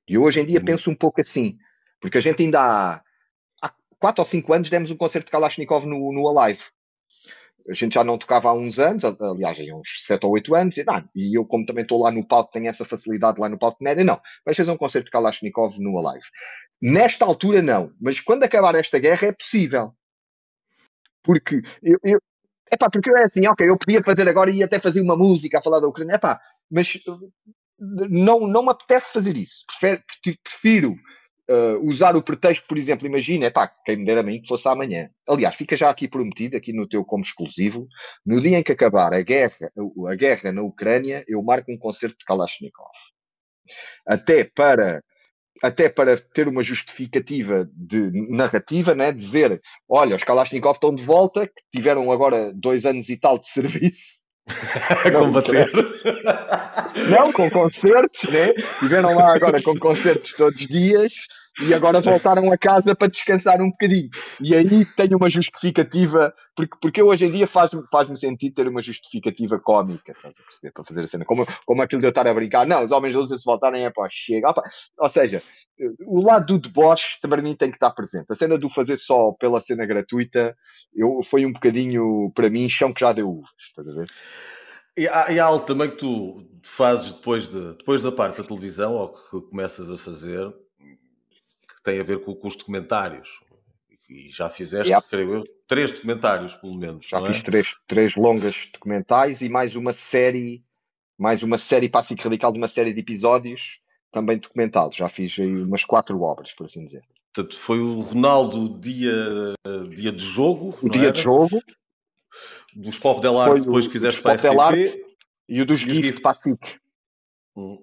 E hoje em dia uhum. penso um pouco assim, porque a gente ainda há, há quatro ou cinco anos demos um concerto de Kalashnikov no, no Alive a gente já não tocava há uns anos, aliás, há uns 7 ou 8 anos, e, não, e eu, como também estou lá no palco, tenho essa facilidade lá no palco de média, não, vais fazer um concerto de Kalashnikov no Alive. Nesta altura, não, mas quando acabar esta guerra é possível. Porque eu, eu epá, porque eu é assim, ok, eu podia fazer agora e até fazer uma música a falar da Ucrânia, epá, mas não, não me apetece fazer isso. Prefiro, prefiro uh, usar o pretexto, por exemplo, imagina, pá, quem me dera a mim que fosse amanhã. Aliás, fica já aqui prometido, aqui no teu como exclusivo, no dia em que acabar a guerra, a guerra na Ucrânia, eu marco um concerto de Kalashnikov. Até para até para ter uma justificativa de narrativa, né? dizer, olha, os Kalashnikov estão de volta, que tiveram agora dois anos e tal de serviço, a combater. Não, com concertos, né? Tiveram lá agora com concertos todos os dias. E agora voltaram a casa para descansar um bocadinho. E aí tenho uma justificativa, porque, porque hoje em dia faz-me faz sentido ter uma justificativa cómica, estás a perceber, para fazer a cena. Como, como aquilo de eu estar a brincar, não, os homens de luz se voltarem é para chega. Opa. Ou seja, o lado do deboche para mim tem que estar presente. A cena do fazer só pela cena gratuita eu, foi um bocadinho, para mim, chão que já deu estás a ver? E há, e há algo também que tu fazes depois, de, depois da parte da televisão, ou que começas a fazer, tem a ver com, com os documentários. E já fizeste, yeah. creio eu, três documentários, pelo menos. Já fiz é? três, três longas documentais e mais uma série, mais uma série Passico Radical de uma série de episódios também documentados. Já fiz aí umas quatro obras, por assim dizer. Portanto, foi o Ronaldo dia, dia de jogo. O dia era? de jogo. Dos Pop Del Arte, depois que fizeste para a RTP. E o dos GIF, GIF. para a SIC. Hum.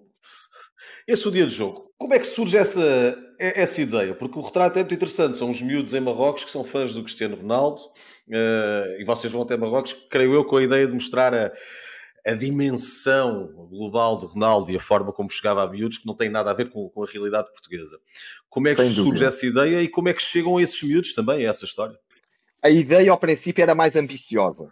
Esse é o dia de jogo. Como é que surge essa, essa ideia? Porque o retrato é muito interessante. São os miúdos em Marrocos que são fãs do Cristiano Ronaldo. Uh, e vocês vão até Marrocos, creio eu, com a ideia de mostrar a, a dimensão global do Ronaldo e a forma como chegava a miúdos, que não tem nada a ver com, com a realidade portuguesa. Como é que Sem surge dúvida. essa ideia e como é que chegam esses miúdos também a essa história? A ideia, ao princípio, era mais ambiciosa,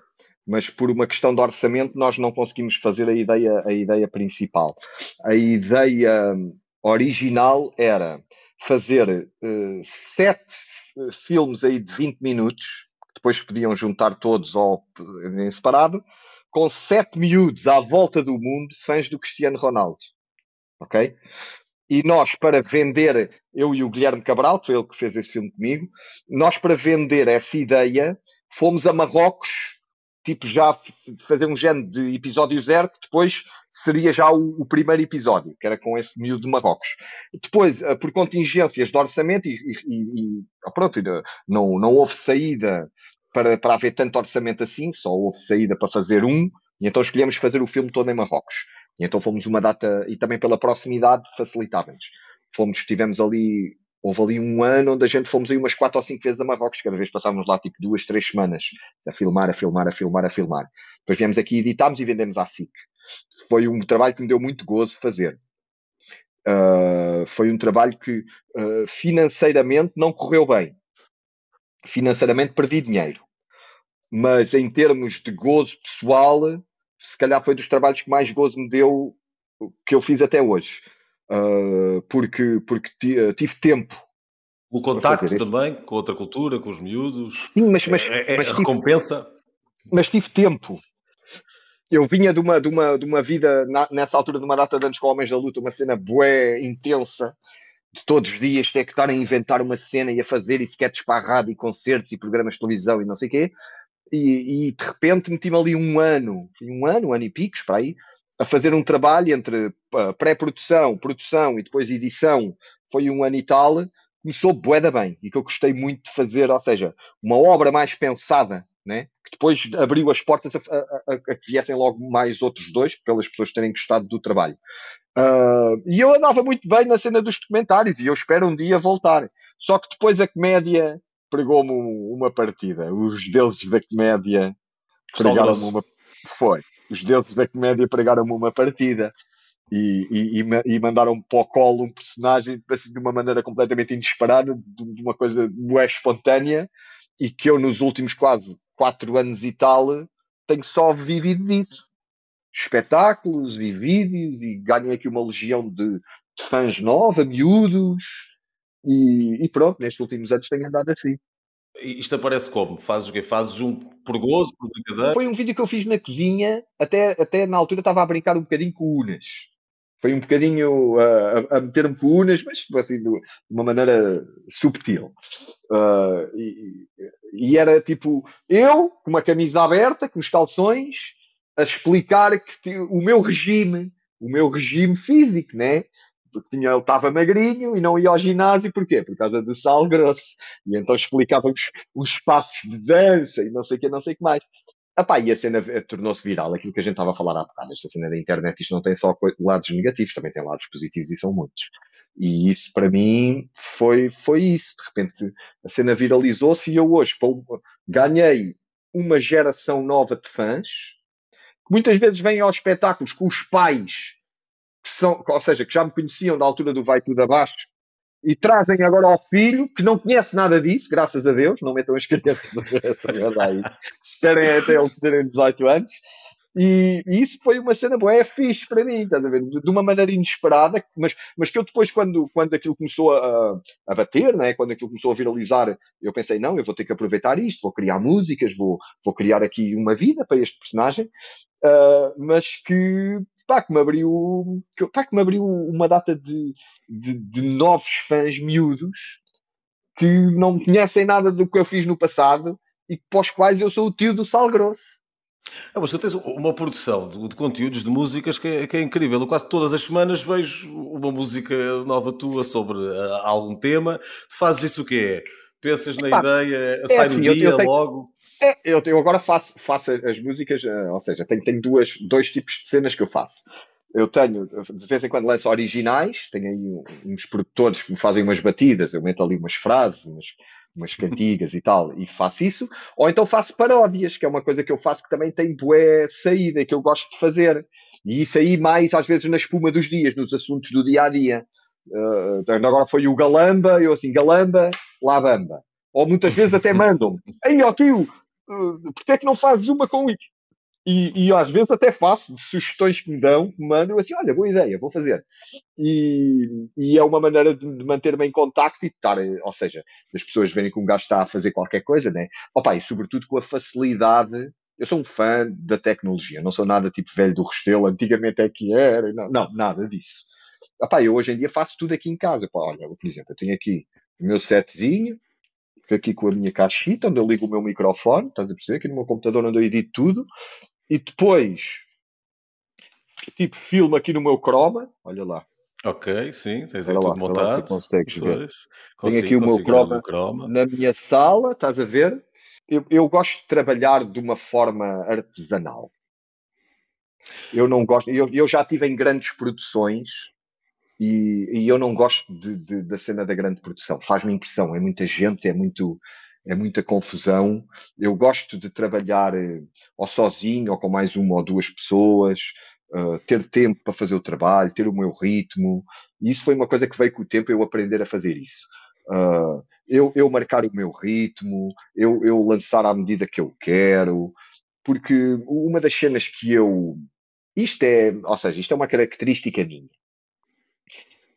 mas por uma questão de orçamento, nós não conseguimos fazer a ideia, a ideia principal. A ideia original era fazer uh, sete filmes aí de 20 minutos, que depois podiam juntar todos ou em separado, com sete miúdos à volta do mundo, fãs do Cristiano Ronaldo. Ok? E nós, para vender, eu e o Guilherme Cabral, foi ele que fez esse filme comigo, nós, para vender essa ideia, fomos a Marrocos, tipo já fazer um género de episódio zero, que depois seria já o, o primeiro episódio, que era com esse miúdo de Marrocos. Depois, eh, por contingências de orçamento, e, e, e pronto, não, não houve saída para, para haver tanto orçamento assim, só houve saída para fazer um, e então escolhemos fazer o filme todo em Marrocos. E então fomos uma data, e também pela proximidade facilitava-nos. Fomos, tivemos ali, houve ali um ano onde a gente fomos aí umas quatro ou cinco vezes a Marrocos, cada vez passávamos lá tipo duas, três semanas a filmar, a filmar, a filmar, a filmar. Depois viemos aqui, editámos e vendemos à SIC. Foi um trabalho que me deu muito gozo fazer. Uh, foi um trabalho que uh, financeiramente não correu bem financeiramente perdi dinheiro. Mas em termos de gozo pessoal, se calhar foi dos trabalhos que mais gozo me deu que eu fiz até hoje. Uh, porque porque eh, tive tempo. O contacto também com outra cultura, com os miúdos. Sim, mas, mas, é, é, mas tive, recompensa. Mas tive tempo. Eu vinha de uma, de uma, de uma vida, na, nessa altura, de uma data de anos com Homens da Luta, uma cena bué, intensa, de todos os dias ter que estar a inventar uma cena e a fazer e sketches para a rádio e concertos e programas de televisão e não sei o quê. E, e de repente meti-me ali um ano, um ano, um ano e picos para aí, a fazer um trabalho entre pré-produção, produção e depois edição. Foi um ano e tal. Começou boeda bem e que eu gostei muito de fazer, ou seja, uma obra mais pensada, né? que depois abriu as portas a, a, a, a que viessem logo mais outros dois, pelas pessoas terem gostado do trabalho. Uh, e eu andava muito bem na cena dos documentários e eu espero um dia voltar. Só que depois a comédia pregou-me uma partida. Os deuses da comédia pregaram-me uma. Foi. Os deuses da comédia pregaram-me uma partida e, e, e, e mandaram para o colo um personagem assim, de uma maneira completamente inesperada, de, uma coisa bué espontânea e que eu nos últimos quase quatro anos e tal tenho só vivido disso espetáculos e vídeos e ganhei aqui uma legião de, de fãs nova, miúdos e, e, pronto, nestes últimos anos tenho andado assim. Isto aparece como? Fazes o quê? Fazes um por gozo, por brincadeira? Foi um vídeo que eu fiz na cozinha, até, até na altura estava a brincar um bocadinho com unas. Foi um bocadinho a, a meter-me com unas, mas assim, de uma maneira subtil. Uh, e, e, era tipo, eu, com uma camisa aberta, com os calções, a explicar que o meu regime, o meu regime físico, né? Porque tinha, ele estava magrinho e não ia ao ginásio, porquê? Por causa do sal grosso. E então explicava os, os passos de dança e não sei o que, não sei o que mais. Epá, e a cena tornou-se viral, aquilo que a gente estava a falar há bocado, esta cena da internet, isto não tem só lados negativos, também tem lados positivos e são muitos. E isso para mim foi, foi isso. De repente a cena viralizou-se e eu hoje ganhei uma geração nova de fãs, muitas vezes vêm aos espetáculos com os pais, que são, ou seja, que já me conheciam da altura do Vai Tudo Abaixo, e trazem agora ao filho, que não conhece nada disso, graças a Deus, não metam as crianças merda aí. Esperem até eles terem 18 anos. E, e, isso foi uma cena boa, é fixe para mim, estás a ver? De, de, uma maneira inesperada, mas, mas que eu depois, quando, quando aquilo começou a, a bater, né? quando aquilo começou a viralizar, eu pensei, não, eu vou ter que aproveitar isto, vou criar músicas, vou, vou criar aqui uma vida para este personagem, uh, mas que, pá, que me abriu, que, pá, que me abriu uma data de, de, de novos fãs miúdos que não conhecem nada do que eu fiz no passado e para os quais eu sou o tio do sal grosso. É, mas tu tens uma produção de, de conteúdos, de músicas que é, que é, incrível. Eu quase todas as semanas vejo uma música nova tua sobre uh, algum tema. Tu fazes isso o quê? Pensas na Epá, ideia, é sai assim, no dia, eu, eu tenho, logo? É, eu, eu, agora faço, faço as músicas, uh, ou seja, tenho, tenho duas, dois tipos de cenas que eu faço. Eu tenho, de vez em quando lanço originais, tenho aí uns produtores que me fazem umas batidas, eu meto ali umas frases, umas, umas cantigas e tal, e faço isso, ou então faço paródias, que é uma coisa que eu faço que também tem boa saída, que eu gosto de fazer. E isso aí mais às vezes na espuma dos dias, nos assuntos do dia a dia. Uh, agora foi o Galamba, eu assim, Galamba, lá bamba. Ou muitas vezes até mandam-me, ei ó tio, uh, porquê é que não fazes uma com? E, e, às vezes até faço sugestões que me dão, que me mandam assim, olha, boa ideia, vou fazer. E, e é uma maneira de, de manter-me em contacto e de estar, ou seja, as pessoas verem que um gajo está a fazer qualquer coisa, né? Opa, e sobretudo com a facilidade. Eu sou um fã da tecnologia, não sou nada tipo velho do Restelo, antigamente é que era, não, não nada disso. Opa, eu hoje em dia faço tudo aqui em casa. Opa, olha, por exemplo, eu tenho aqui o meu setzinho, aqui com a minha caixita, onde eu ligo o meu microfone, estás a perceber? Aqui no meu computador onde eu edito tudo, e depois, tipo, filme aqui no meu Chroma, olha lá. Ok, sim, tens aí tudo lá, montado. Lá consegues ver. Tenho aqui o meu Chroma, Chroma, na minha sala, estás a ver? Eu, eu gosto de trabalhar de uma forma artesanal. Eu não gosto, eu, eu já tive em grandes produções e, e eu não gosto de, de, da cena da grande produção. Faz-me impressão, é muita gente, é muito, é muita confusão. Eu gosto de trabalhar eh, ou sozinho ou com mais uma ou duas pessoas, uh, ter tempo para fazer o trabalho, ter o meu ritmo. E isso foi uma coisa que veio com o tempo eu aprender a fazer isso. Uh, eu, eu marcar o meu ritmo, eu, eu lançar à medida que eu quero, porque uma das cenas que eu. Isto é, ou seja, isto é uma característica minha.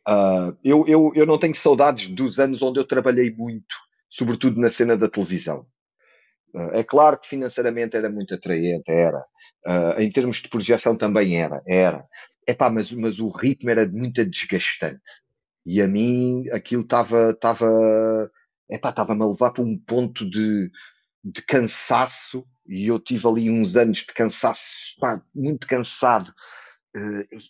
Uh, eu, eu, eu não tenho saudades dos anos onde eu trabalhei muito, sobretudo na cena da televisão. Uh, é claro que financeiramente era muito atraente, era. Uh, em termos de projeção também era, era. Epá, mas, mas o ritmo era muito desgastante. E a mim aquilo estava, estava, epá, estava-me a levar para um ponto de, de cansaço e eu tive ali uns anos de cansaço, pá, muito cansado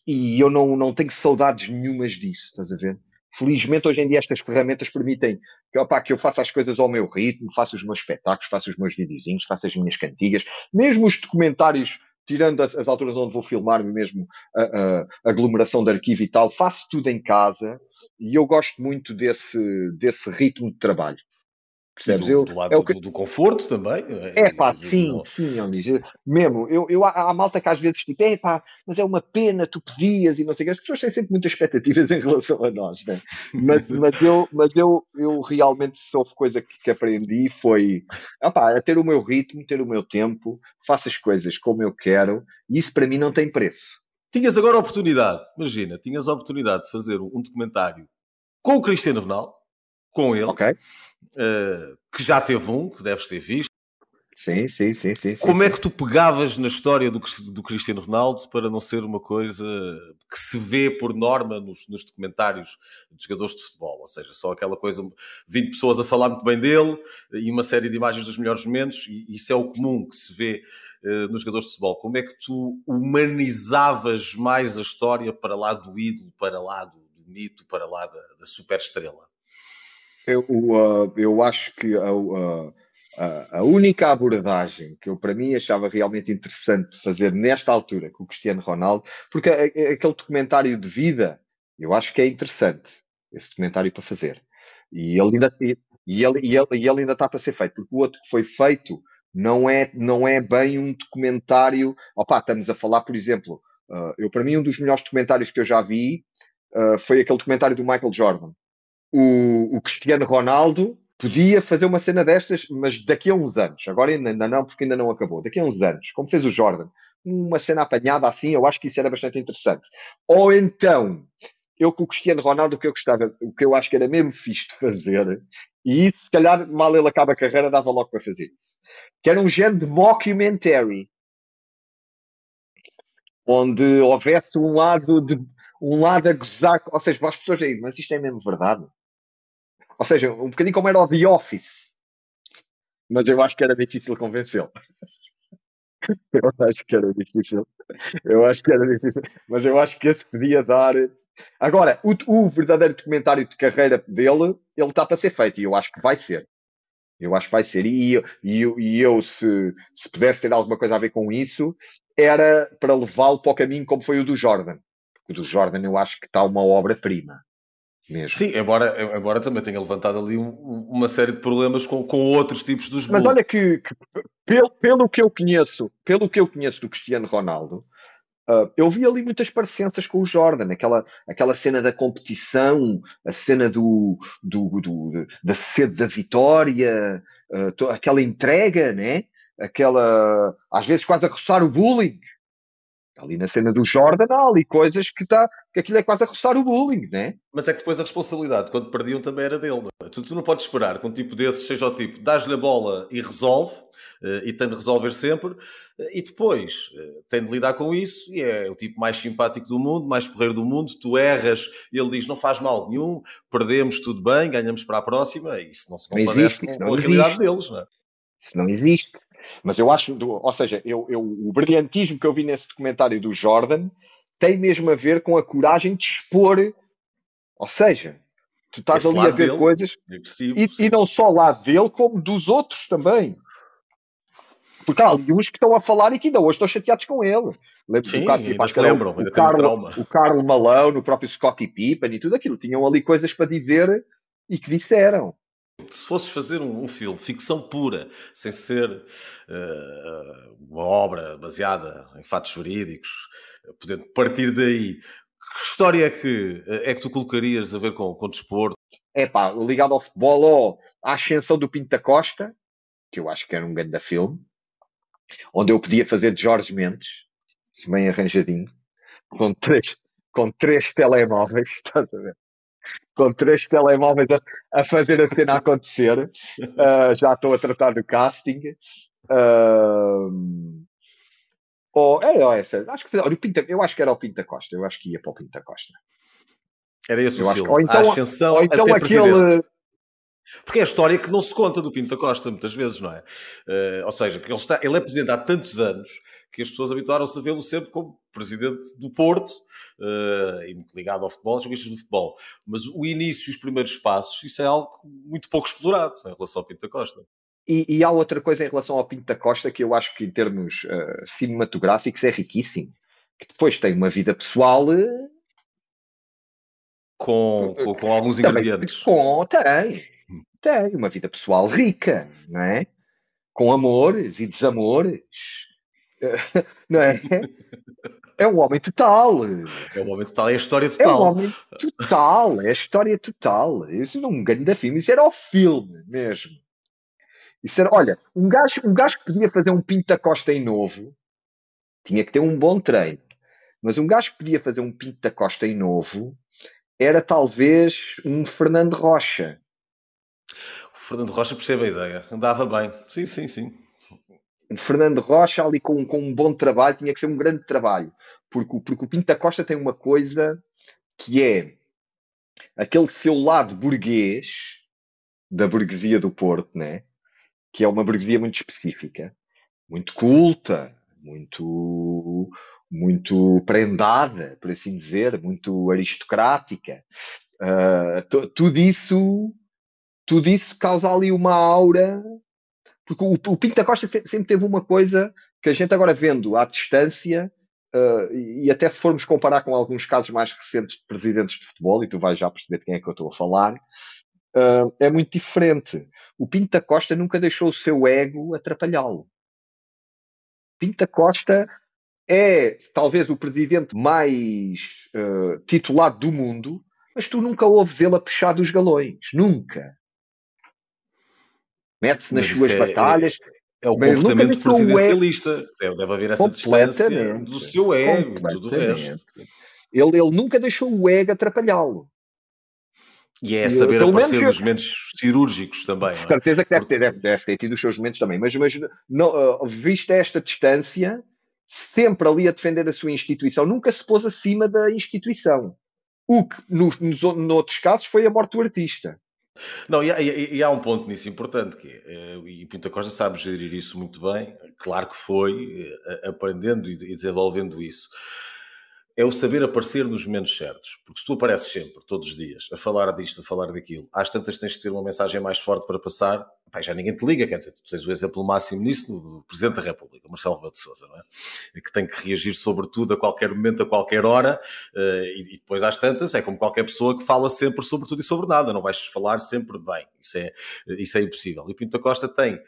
e eu não, não tenho saudades nenhumas disso, estás a ver? Felizmente hoje em dia estas ferramentas permitem que, opa, que eu faça as coisas ao meu ritmo, faça os meus espetáculos, faça os meus videozinhos, faça as minhas cantigas, mesmo os documentários, tirando as, as alturas onde vou filmar mesmo a, a, a, aglomeração de arquivo e tal, faço tudo em casa e eu gosto muito desse, desse ritmo de trabalho. Percebes? Do, eu, do lado é que... do, do, conforto também. É, é pá, sim, sim, Elis. Mesmo, eu, eu, há, há malta que às vezes tipo, é pá, mas é uma pena, tu podias e não sei o que. As pessoas têm sempre muitas expectativas em relação a nós, né? Mas, mas, eu, mas eu, eu realmente, se houve coisa que, que aprendi foi opá, a ter o meu ritmo, ter o meu tempo, faço as coisas como eu quero e isso para mim não tem preço. Tinhas agora a oportunidade, imagina, tinhas a oportunidade de fazer um documentário com o Cristiano Ronaldo, com ele. Ok uh, que já teve um, que deves ter visto. Sim, sim, sim, sim. Como sim, é que tu pegavas na história do, do Cristiano Ronaldo para não ser uma coisa que se vê por norma nos, nos documentários de jogadores de futebol? Ou seja, só aquela coisa, 20 pessoas a falar muito bem dele e uma série de imagens dos melhores momentos, e isso é o comum que se vê uh, nos jogadores de futebol. Como é que tu humanizavas mais a história para lá do ídolo, para lá do, do mito, para lá da, da super estrela? Eu, uh, eu acho que a, a, a, única abordagem que eu, para mim, achava realmente interessante fazer nesta altura com o Cristiano Ronaldo, porque aquele documentário de vida, eu acho que é interessante, esse documentário para fazer. E ele ainda, e ele, e ele, e ele ainda está para ser feito, porque o outro que foi feito não é, não é bem um documentário. Opa, estamos a falar, por exemplo, uh, eu, para mim, um dos melhores documentários que eu já vi uh, foi aquele documentário do Michael Jordan o, o Cristiano Ronaldo podia fazer uma cena destas, mas daqui a uns anos. Agora ainda não, porque ainda não acabou. Daqui a uns anos, como fez o Jordan. Uma cena apanhada assim, eu acho que isso era bastante interessante. Ou então, eu com o Cristiano Ronaldo, o que eu gostava, o que eu acho que era mesmo fixe de fazer, e isso, se calhar, mal ele acaba a carreira, dava logo para fazer isso. Que era um género de mockumentary. Onde houvesse um lado de um lado a gozar, ou seja, para as pessoas aí, mas isto é mesmo verdade. Ou seja, um bocadinho como era o The Office. Mas eu acho que era difícil convencê-lo. eu acho que era difícil. Eu acho que era difícil. Mas eu acho que esse podia dar. Agora, o, o verdadeiro documentário de carreira dele, ele está para ser feito e eu acho que vai ser. Eu acho que vai ser. E, e, e eu, se, se pudesse ter alguma coisa a ver com isso, era para levá-lo para o caminho como foi o do Jordan. Porque o do Jordan eu acho que está uma obra-prima. Mesmo. Sim, embora, embora também tenha levantado ali um, uma série de problemas com, com outros tipos dos Mas olha que, que, pelo, pelo que eu conheço, pelo que eu conheço do Cristiano Ronaldo, uh, eu vi ali muitas parecenças com o Jordan, aquela, aquela cena da competição, a cena do, do, do da sede da vitória, uh, aquela entrega, né? Aquela, às vezes quase a roçar o bullying. Ali na cena do Jordan há ali coisas que, tá, que aquilo é quase a roçar o bullying, né? Mas é que depois a responsabilidade, quando perdiam, também era dele. É? Tu, tu não podes esperar que um tipo desses seja o tipo, dás-lhe a bola e resolve, uh, e tem de resolver sempre, uh, e depois uh, tem de lidar com isso, e é o tipo mais simpático do mundo, mais porreiro do mundo, tu erras, e ele diz, não faz mal nenhum, perdemos, tudo bem, ganhamos para a próxima, e isso não se comparece não existe, com, com a realidade deles, não é? Isso não existe. Mas eu acho, ou seja, eu, eu, o brilhantismo que eu vi nesse documentário do Jordan tem mesmo a ver com a coragem de expor. Ou seja, tu estás Esse ali a ver dele, coisas e, e, não só lá dele, como dos outros também. Porque há ali uns que estão a falar e que ainda hoje estão chateados com ele. Lembro Sim, do caso, tipo, se lembram, o, Carlo, o Carlo Malone, o próprio Scottie Pippen e tudo aquilo. Tinham ali coisas para dizer e que disseram se fosses fazer um, um, filme, ficção pura, sem ser uh, uma obra baseada em fatos verídicos, podendo partir daí, que história é que, eh, é que tu colocarias a ver com, com o desporto? É pá, ligado ao futebol ou à ascensão do Pinto da Costa, que eu acho que era um grande filme, onde eu podia fazer de Jorge Mendes, bem arranjadinho, com três, com três telemóveis, estás a ver? Com três telemóveis a, a fazer a cena acontecer. Uh, já estou a tratar do casting. Uh, oh, é, essa. Acho que, olha, o Pinta, eu acho que era o Pinta Costa. Eu acho que ia para o Pinta Costa. Era esse eu o filme. Que, ou então, a ascensão ou então aquele. Presidente. Porque é a história que não se conta do Pinto da Costa, muitas vezes, não é? Uh, ou seja, ele, está, ele é presidente há tantos anos que as pessoas habituaram-se a vê-lo sempre como presidente do Porto uh, e muito ligado ao futebol, aos jogadores do futebol. Mas o início e os primeiros passos, isso é algo muito pouco explorado em relação ao Pinto da Costa. E, e, há outra coisa em relação ao Pinto da Costa que eu acho que, em termos uh, cinematográficos, é riquíssimo. Que depois tem uma vida pessoal. Uh... Com, com, com, alguns ingredientes. Com, tem. Tem. Uma vida pessoal rica, não é? Com amores e desamores não é? É um homem total. É um homem total, é a história total. É um homem total, é a história total. Isso não é um grande filme, isso era o filme mesmo. Isso era, olha, um gajo, um gajo que podia fazer um Pinta Costa em novo tinha que ter um bom treino. Mas um gajo que podia fazer um Pinta Costa em novo era talvez um Fernando Rocha. O Fernando Rocha percebe a ideia, andava bem. Sim, sim, sim. Fernando Rocha ali com, com um bom trabalho, tinha que ser um grande trabalho. Porque, porque o Pinto da Costa tem uma coisa que é aquele seu lado burguês da burguesia do Porto, né? que é uma burguesia muito específica, muito culta, muito muito prendada, por assim dizer, muito aristocrática. Uh, tudo isso tudo isso causa ali uma aura porque o, o Pinto da Costa sempre, sempre, teve uma coisa que a gente agora vendo à distância, uh, e até se formos comparar com alguns casos mais recentes de presidentes de futebol, e tu vais já perceber de quem é que eu estou a falar, uh, é muito diferente. O Pinto da Costa nunca deixou o seu ego atrapalhá-lo. Pinto da Costa é talvez o presidente mais uh, titulado do mundo, mas tu nunca ouves ele a puxar dos galões. Nunca. Mete-se nas suas é, batalhas. É, é o comportamento presidencialista. Ego. Deve haver essa distância do seu ego, do resto. Ele, ele nunca deixou o ego atrapalhá-lo. E é saber e, aparecer menos, nos momentos cirúrgicos também. De é? certeza é? que deve ter, deve, deve, ter tido os seus momentos também, mas, mas não, uh, vista esta distância, sempre ali a defender a sua instituição, nunca se pôs acima da instituição. O que, nos, nos, noutros casos, foi a morte do artista. Não, e há, e há, um ponto nisso importante, que é, e Pinta Costa sabe gerir isso muito bem, claro que foi, eh, aprendendo e desenvolvendo isso é o saber aparecer nos momentos certos. Porque se tu apareces sempre, todos os dias, a falar disto, a falar daquilo, às tantas tens de ter uma mensagem mais forte para passar, pá, já ninguém te liga, quer dizer, tu tens o exemplo máximo nisso do Presidente da República, Marcelo Rebelo de Sousa, não é? Que tem que reagir sobre tudo a qualquer momento, a qualquer hora, uh, e, depois às tantas é como qualquer pessoa que fala sempre sobre tudo e sobre nada, não vais falar sempre bem, isso é, isso é impossível. E Pinto Costa tem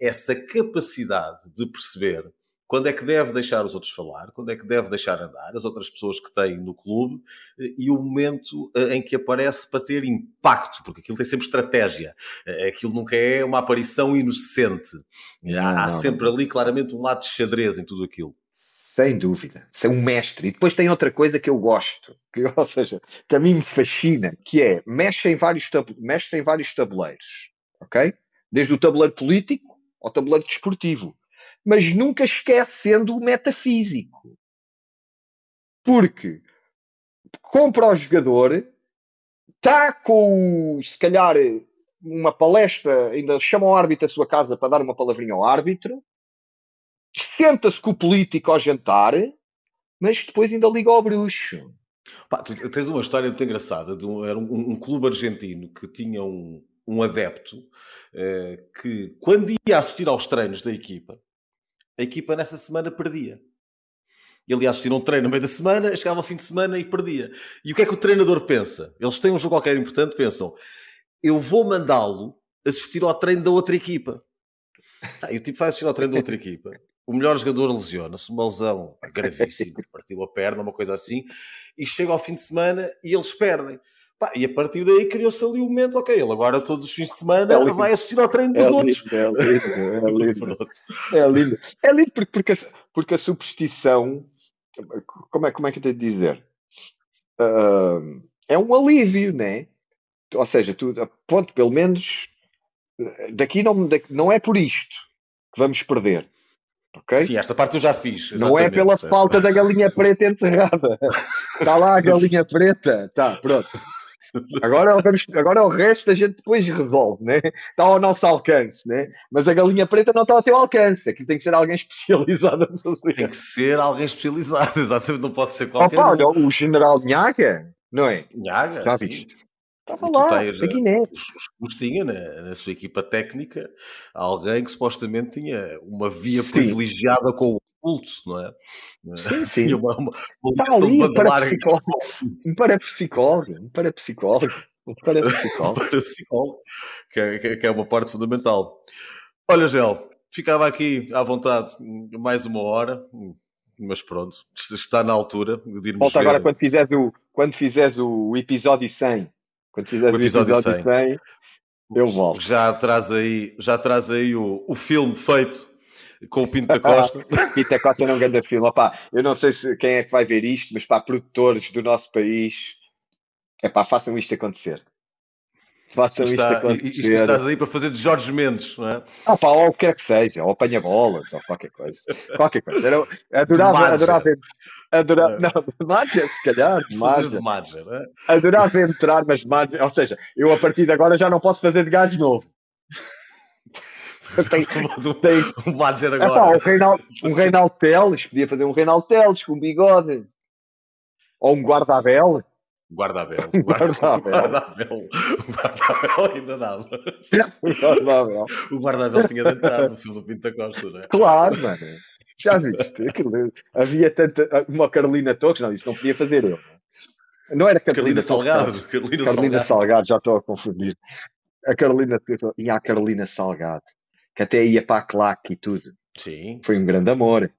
essa capacidade de perceber quando é que deve deixar os outros falar, quando é que deve deixar andar as outras pessoas que têm no clube eh, e o momento eh, em que aparece para ter impacto, porque aquilo tem sempre estratégia, eh, aquilo nunca é uma aparição inocente. Não, há, não, sempre não. ali claramente um lado de xadrez em tudo aquilo. Sem dúvida, ser um mestre. E depois tem outra coisa que eu gosto, que, ou seja, que a mim me fascina, que é mexe em vários, mexe em vários tabuleiros, ok? Desde o tabuleiro político ao tabuleiro desportivo mas nunca esquecendo o metafísico. Porque compra o jogador, está com, se calhar, uma palestra, ainda chama o árbitro à sua casa para dar uma palavrinha ao árbitro, senta-se com o político ao jantar, mas depois ainda liga ao bruxo. Pá, tu tens uma história muito engraçada de um, era um, um clube argentino que tinha um, um adepto eh, que, quando ia assistir aos treinos da equipa, a equipa nessa semana perdia. Ele ia assistir um treino no meio da semana, chegava ao fim de semana e perdia. E o que é que o treinador pensa? Eles têm um jogo qualquer importante, pensam: eu vou mandá-lo assistir ao treino da outra equipa. Ah, e o tipo vai assistir ao treino da outra equipa. O melhor jogador lesiona-se, uma lesão gravíssima, partiu a perna, uma coisa assim, e chega ao fim de semana e eles perdem. Pá, e a partir daí criou-se ali o um momento, ok, ele agora todos os fins de semana é vai assistir ao treino dos é outros. Lindo, é lindo, é lindo. é lindo. É lindo porque, porque, a, porque a superstição, como é, como é que eu tenho de dizer? Uh, é um alívio, né? Ou seja, tu, ponto, pelo menos daqui não, daqui, não é por isto que vamos perder. Okay? Sim, esta parte eu já fiz. Não é pela falta da galinha preta enterrada. Está lá a galinha preta. Está, pronto. Agora, vamos, agora o resto a gente depois resolve, né? Está ao nosso alcance, né? Mas a galinha preta não está ao teu alcance. Aqui tem que ser alguém especializado Tem que ser alguém especializado, exatamente. Não pode ser qualquer Opa, um. o general Nhaga, não é? Nhaga, Já viste? Estava lá, tens, a Guiné. Os, tinha na, na, sua equipa técnica alguém que supostamente tinha uma via sim. privilegiada com o culto, não é? Sim, sim. uma, uma, uma Está ali um parapsicólogo, um parapsicólogo, um parapsicólogo, um parapsicólogo. parapsicólogo que, é, que é uma parte fundamental. Olha, Gel, ficava aqui à vontade mais uma hora, mas pronto, está na altura de irmos Volta agora quando fizeres o, quando fizeres o episódio 100. Quando fizeres o episódio, o episódio 100, 100 eu volto. Já traz aí, já traz aí o, o filme feito com o Pinto da Costa. Pinto da Costa não ganha filme. Opá, eu não sei se, quem é que vai ver isto, mas para produtores do nosso país, é pá, façam isto acontecer. Façam isto acontecer. Isto estás aí para fazer de Jorge Mendes, não é? Pá, ou o que é que seja, ou apanha bolas, ou qualquer coisa. Qualquer coisa. Era, adorava, adorava, adorava, é. não, de Madger, se calhar, de Madger. de Madger, é? Adorava entrar, mas Madger, ou seja, eu a partir de agora já não posso fazer de gajo novo. Tem, tem, um Madger agora. Epá, um, Reinaldo, um Reinaldo Teles, podia fazer um Reinaldo Teles com um bigode. Ou um guarda-abel. Guarda-abel. Guarda-abel. Guarda-abel. Guarda-abel ainda dava. Guarda-abel. O guarda-abel tinha de entrar no filme do Pinto Costa, não é? Claro, mano. Já viste? Aquilo, havia tanta. Uma Carolina Torres, não, isso não podia fazer eu. Não era Carolina, Carolina Salgado. Carolina, Carolina Salgado. Salgado. já estou a confundir. A Carolina e a Carolina Salgado que até ia para a claque e tudo. Sim. Foi um grande amor.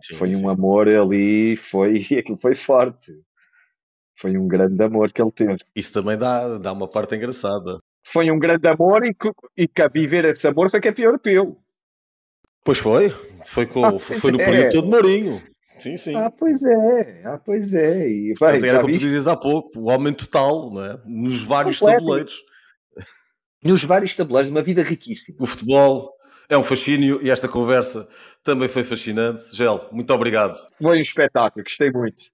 Sim, foi sim. um amor ali, foi, aquilo foi forte. Foi um grande amor que ele teve. Isso também dá, dá uma parte engraçada. Foi um grande amor e que, e que a viver esse amor foi campeão europeu. Pois foi. Foi, com, ah, foi no é. período todo Mourinho. Sim, sim. Ah, pois é. Ah, pois é. E, vai, era como tu dizias há pouco, o homem total, não é? Nos vários Completo. tabuleiros. Nos vários tabuleiros, uma vida riquíssima. O futebol é um fascínio e esta conversa também foi fascinante. Gel, muito obrigado. Foi um espetáculo, gostei muito.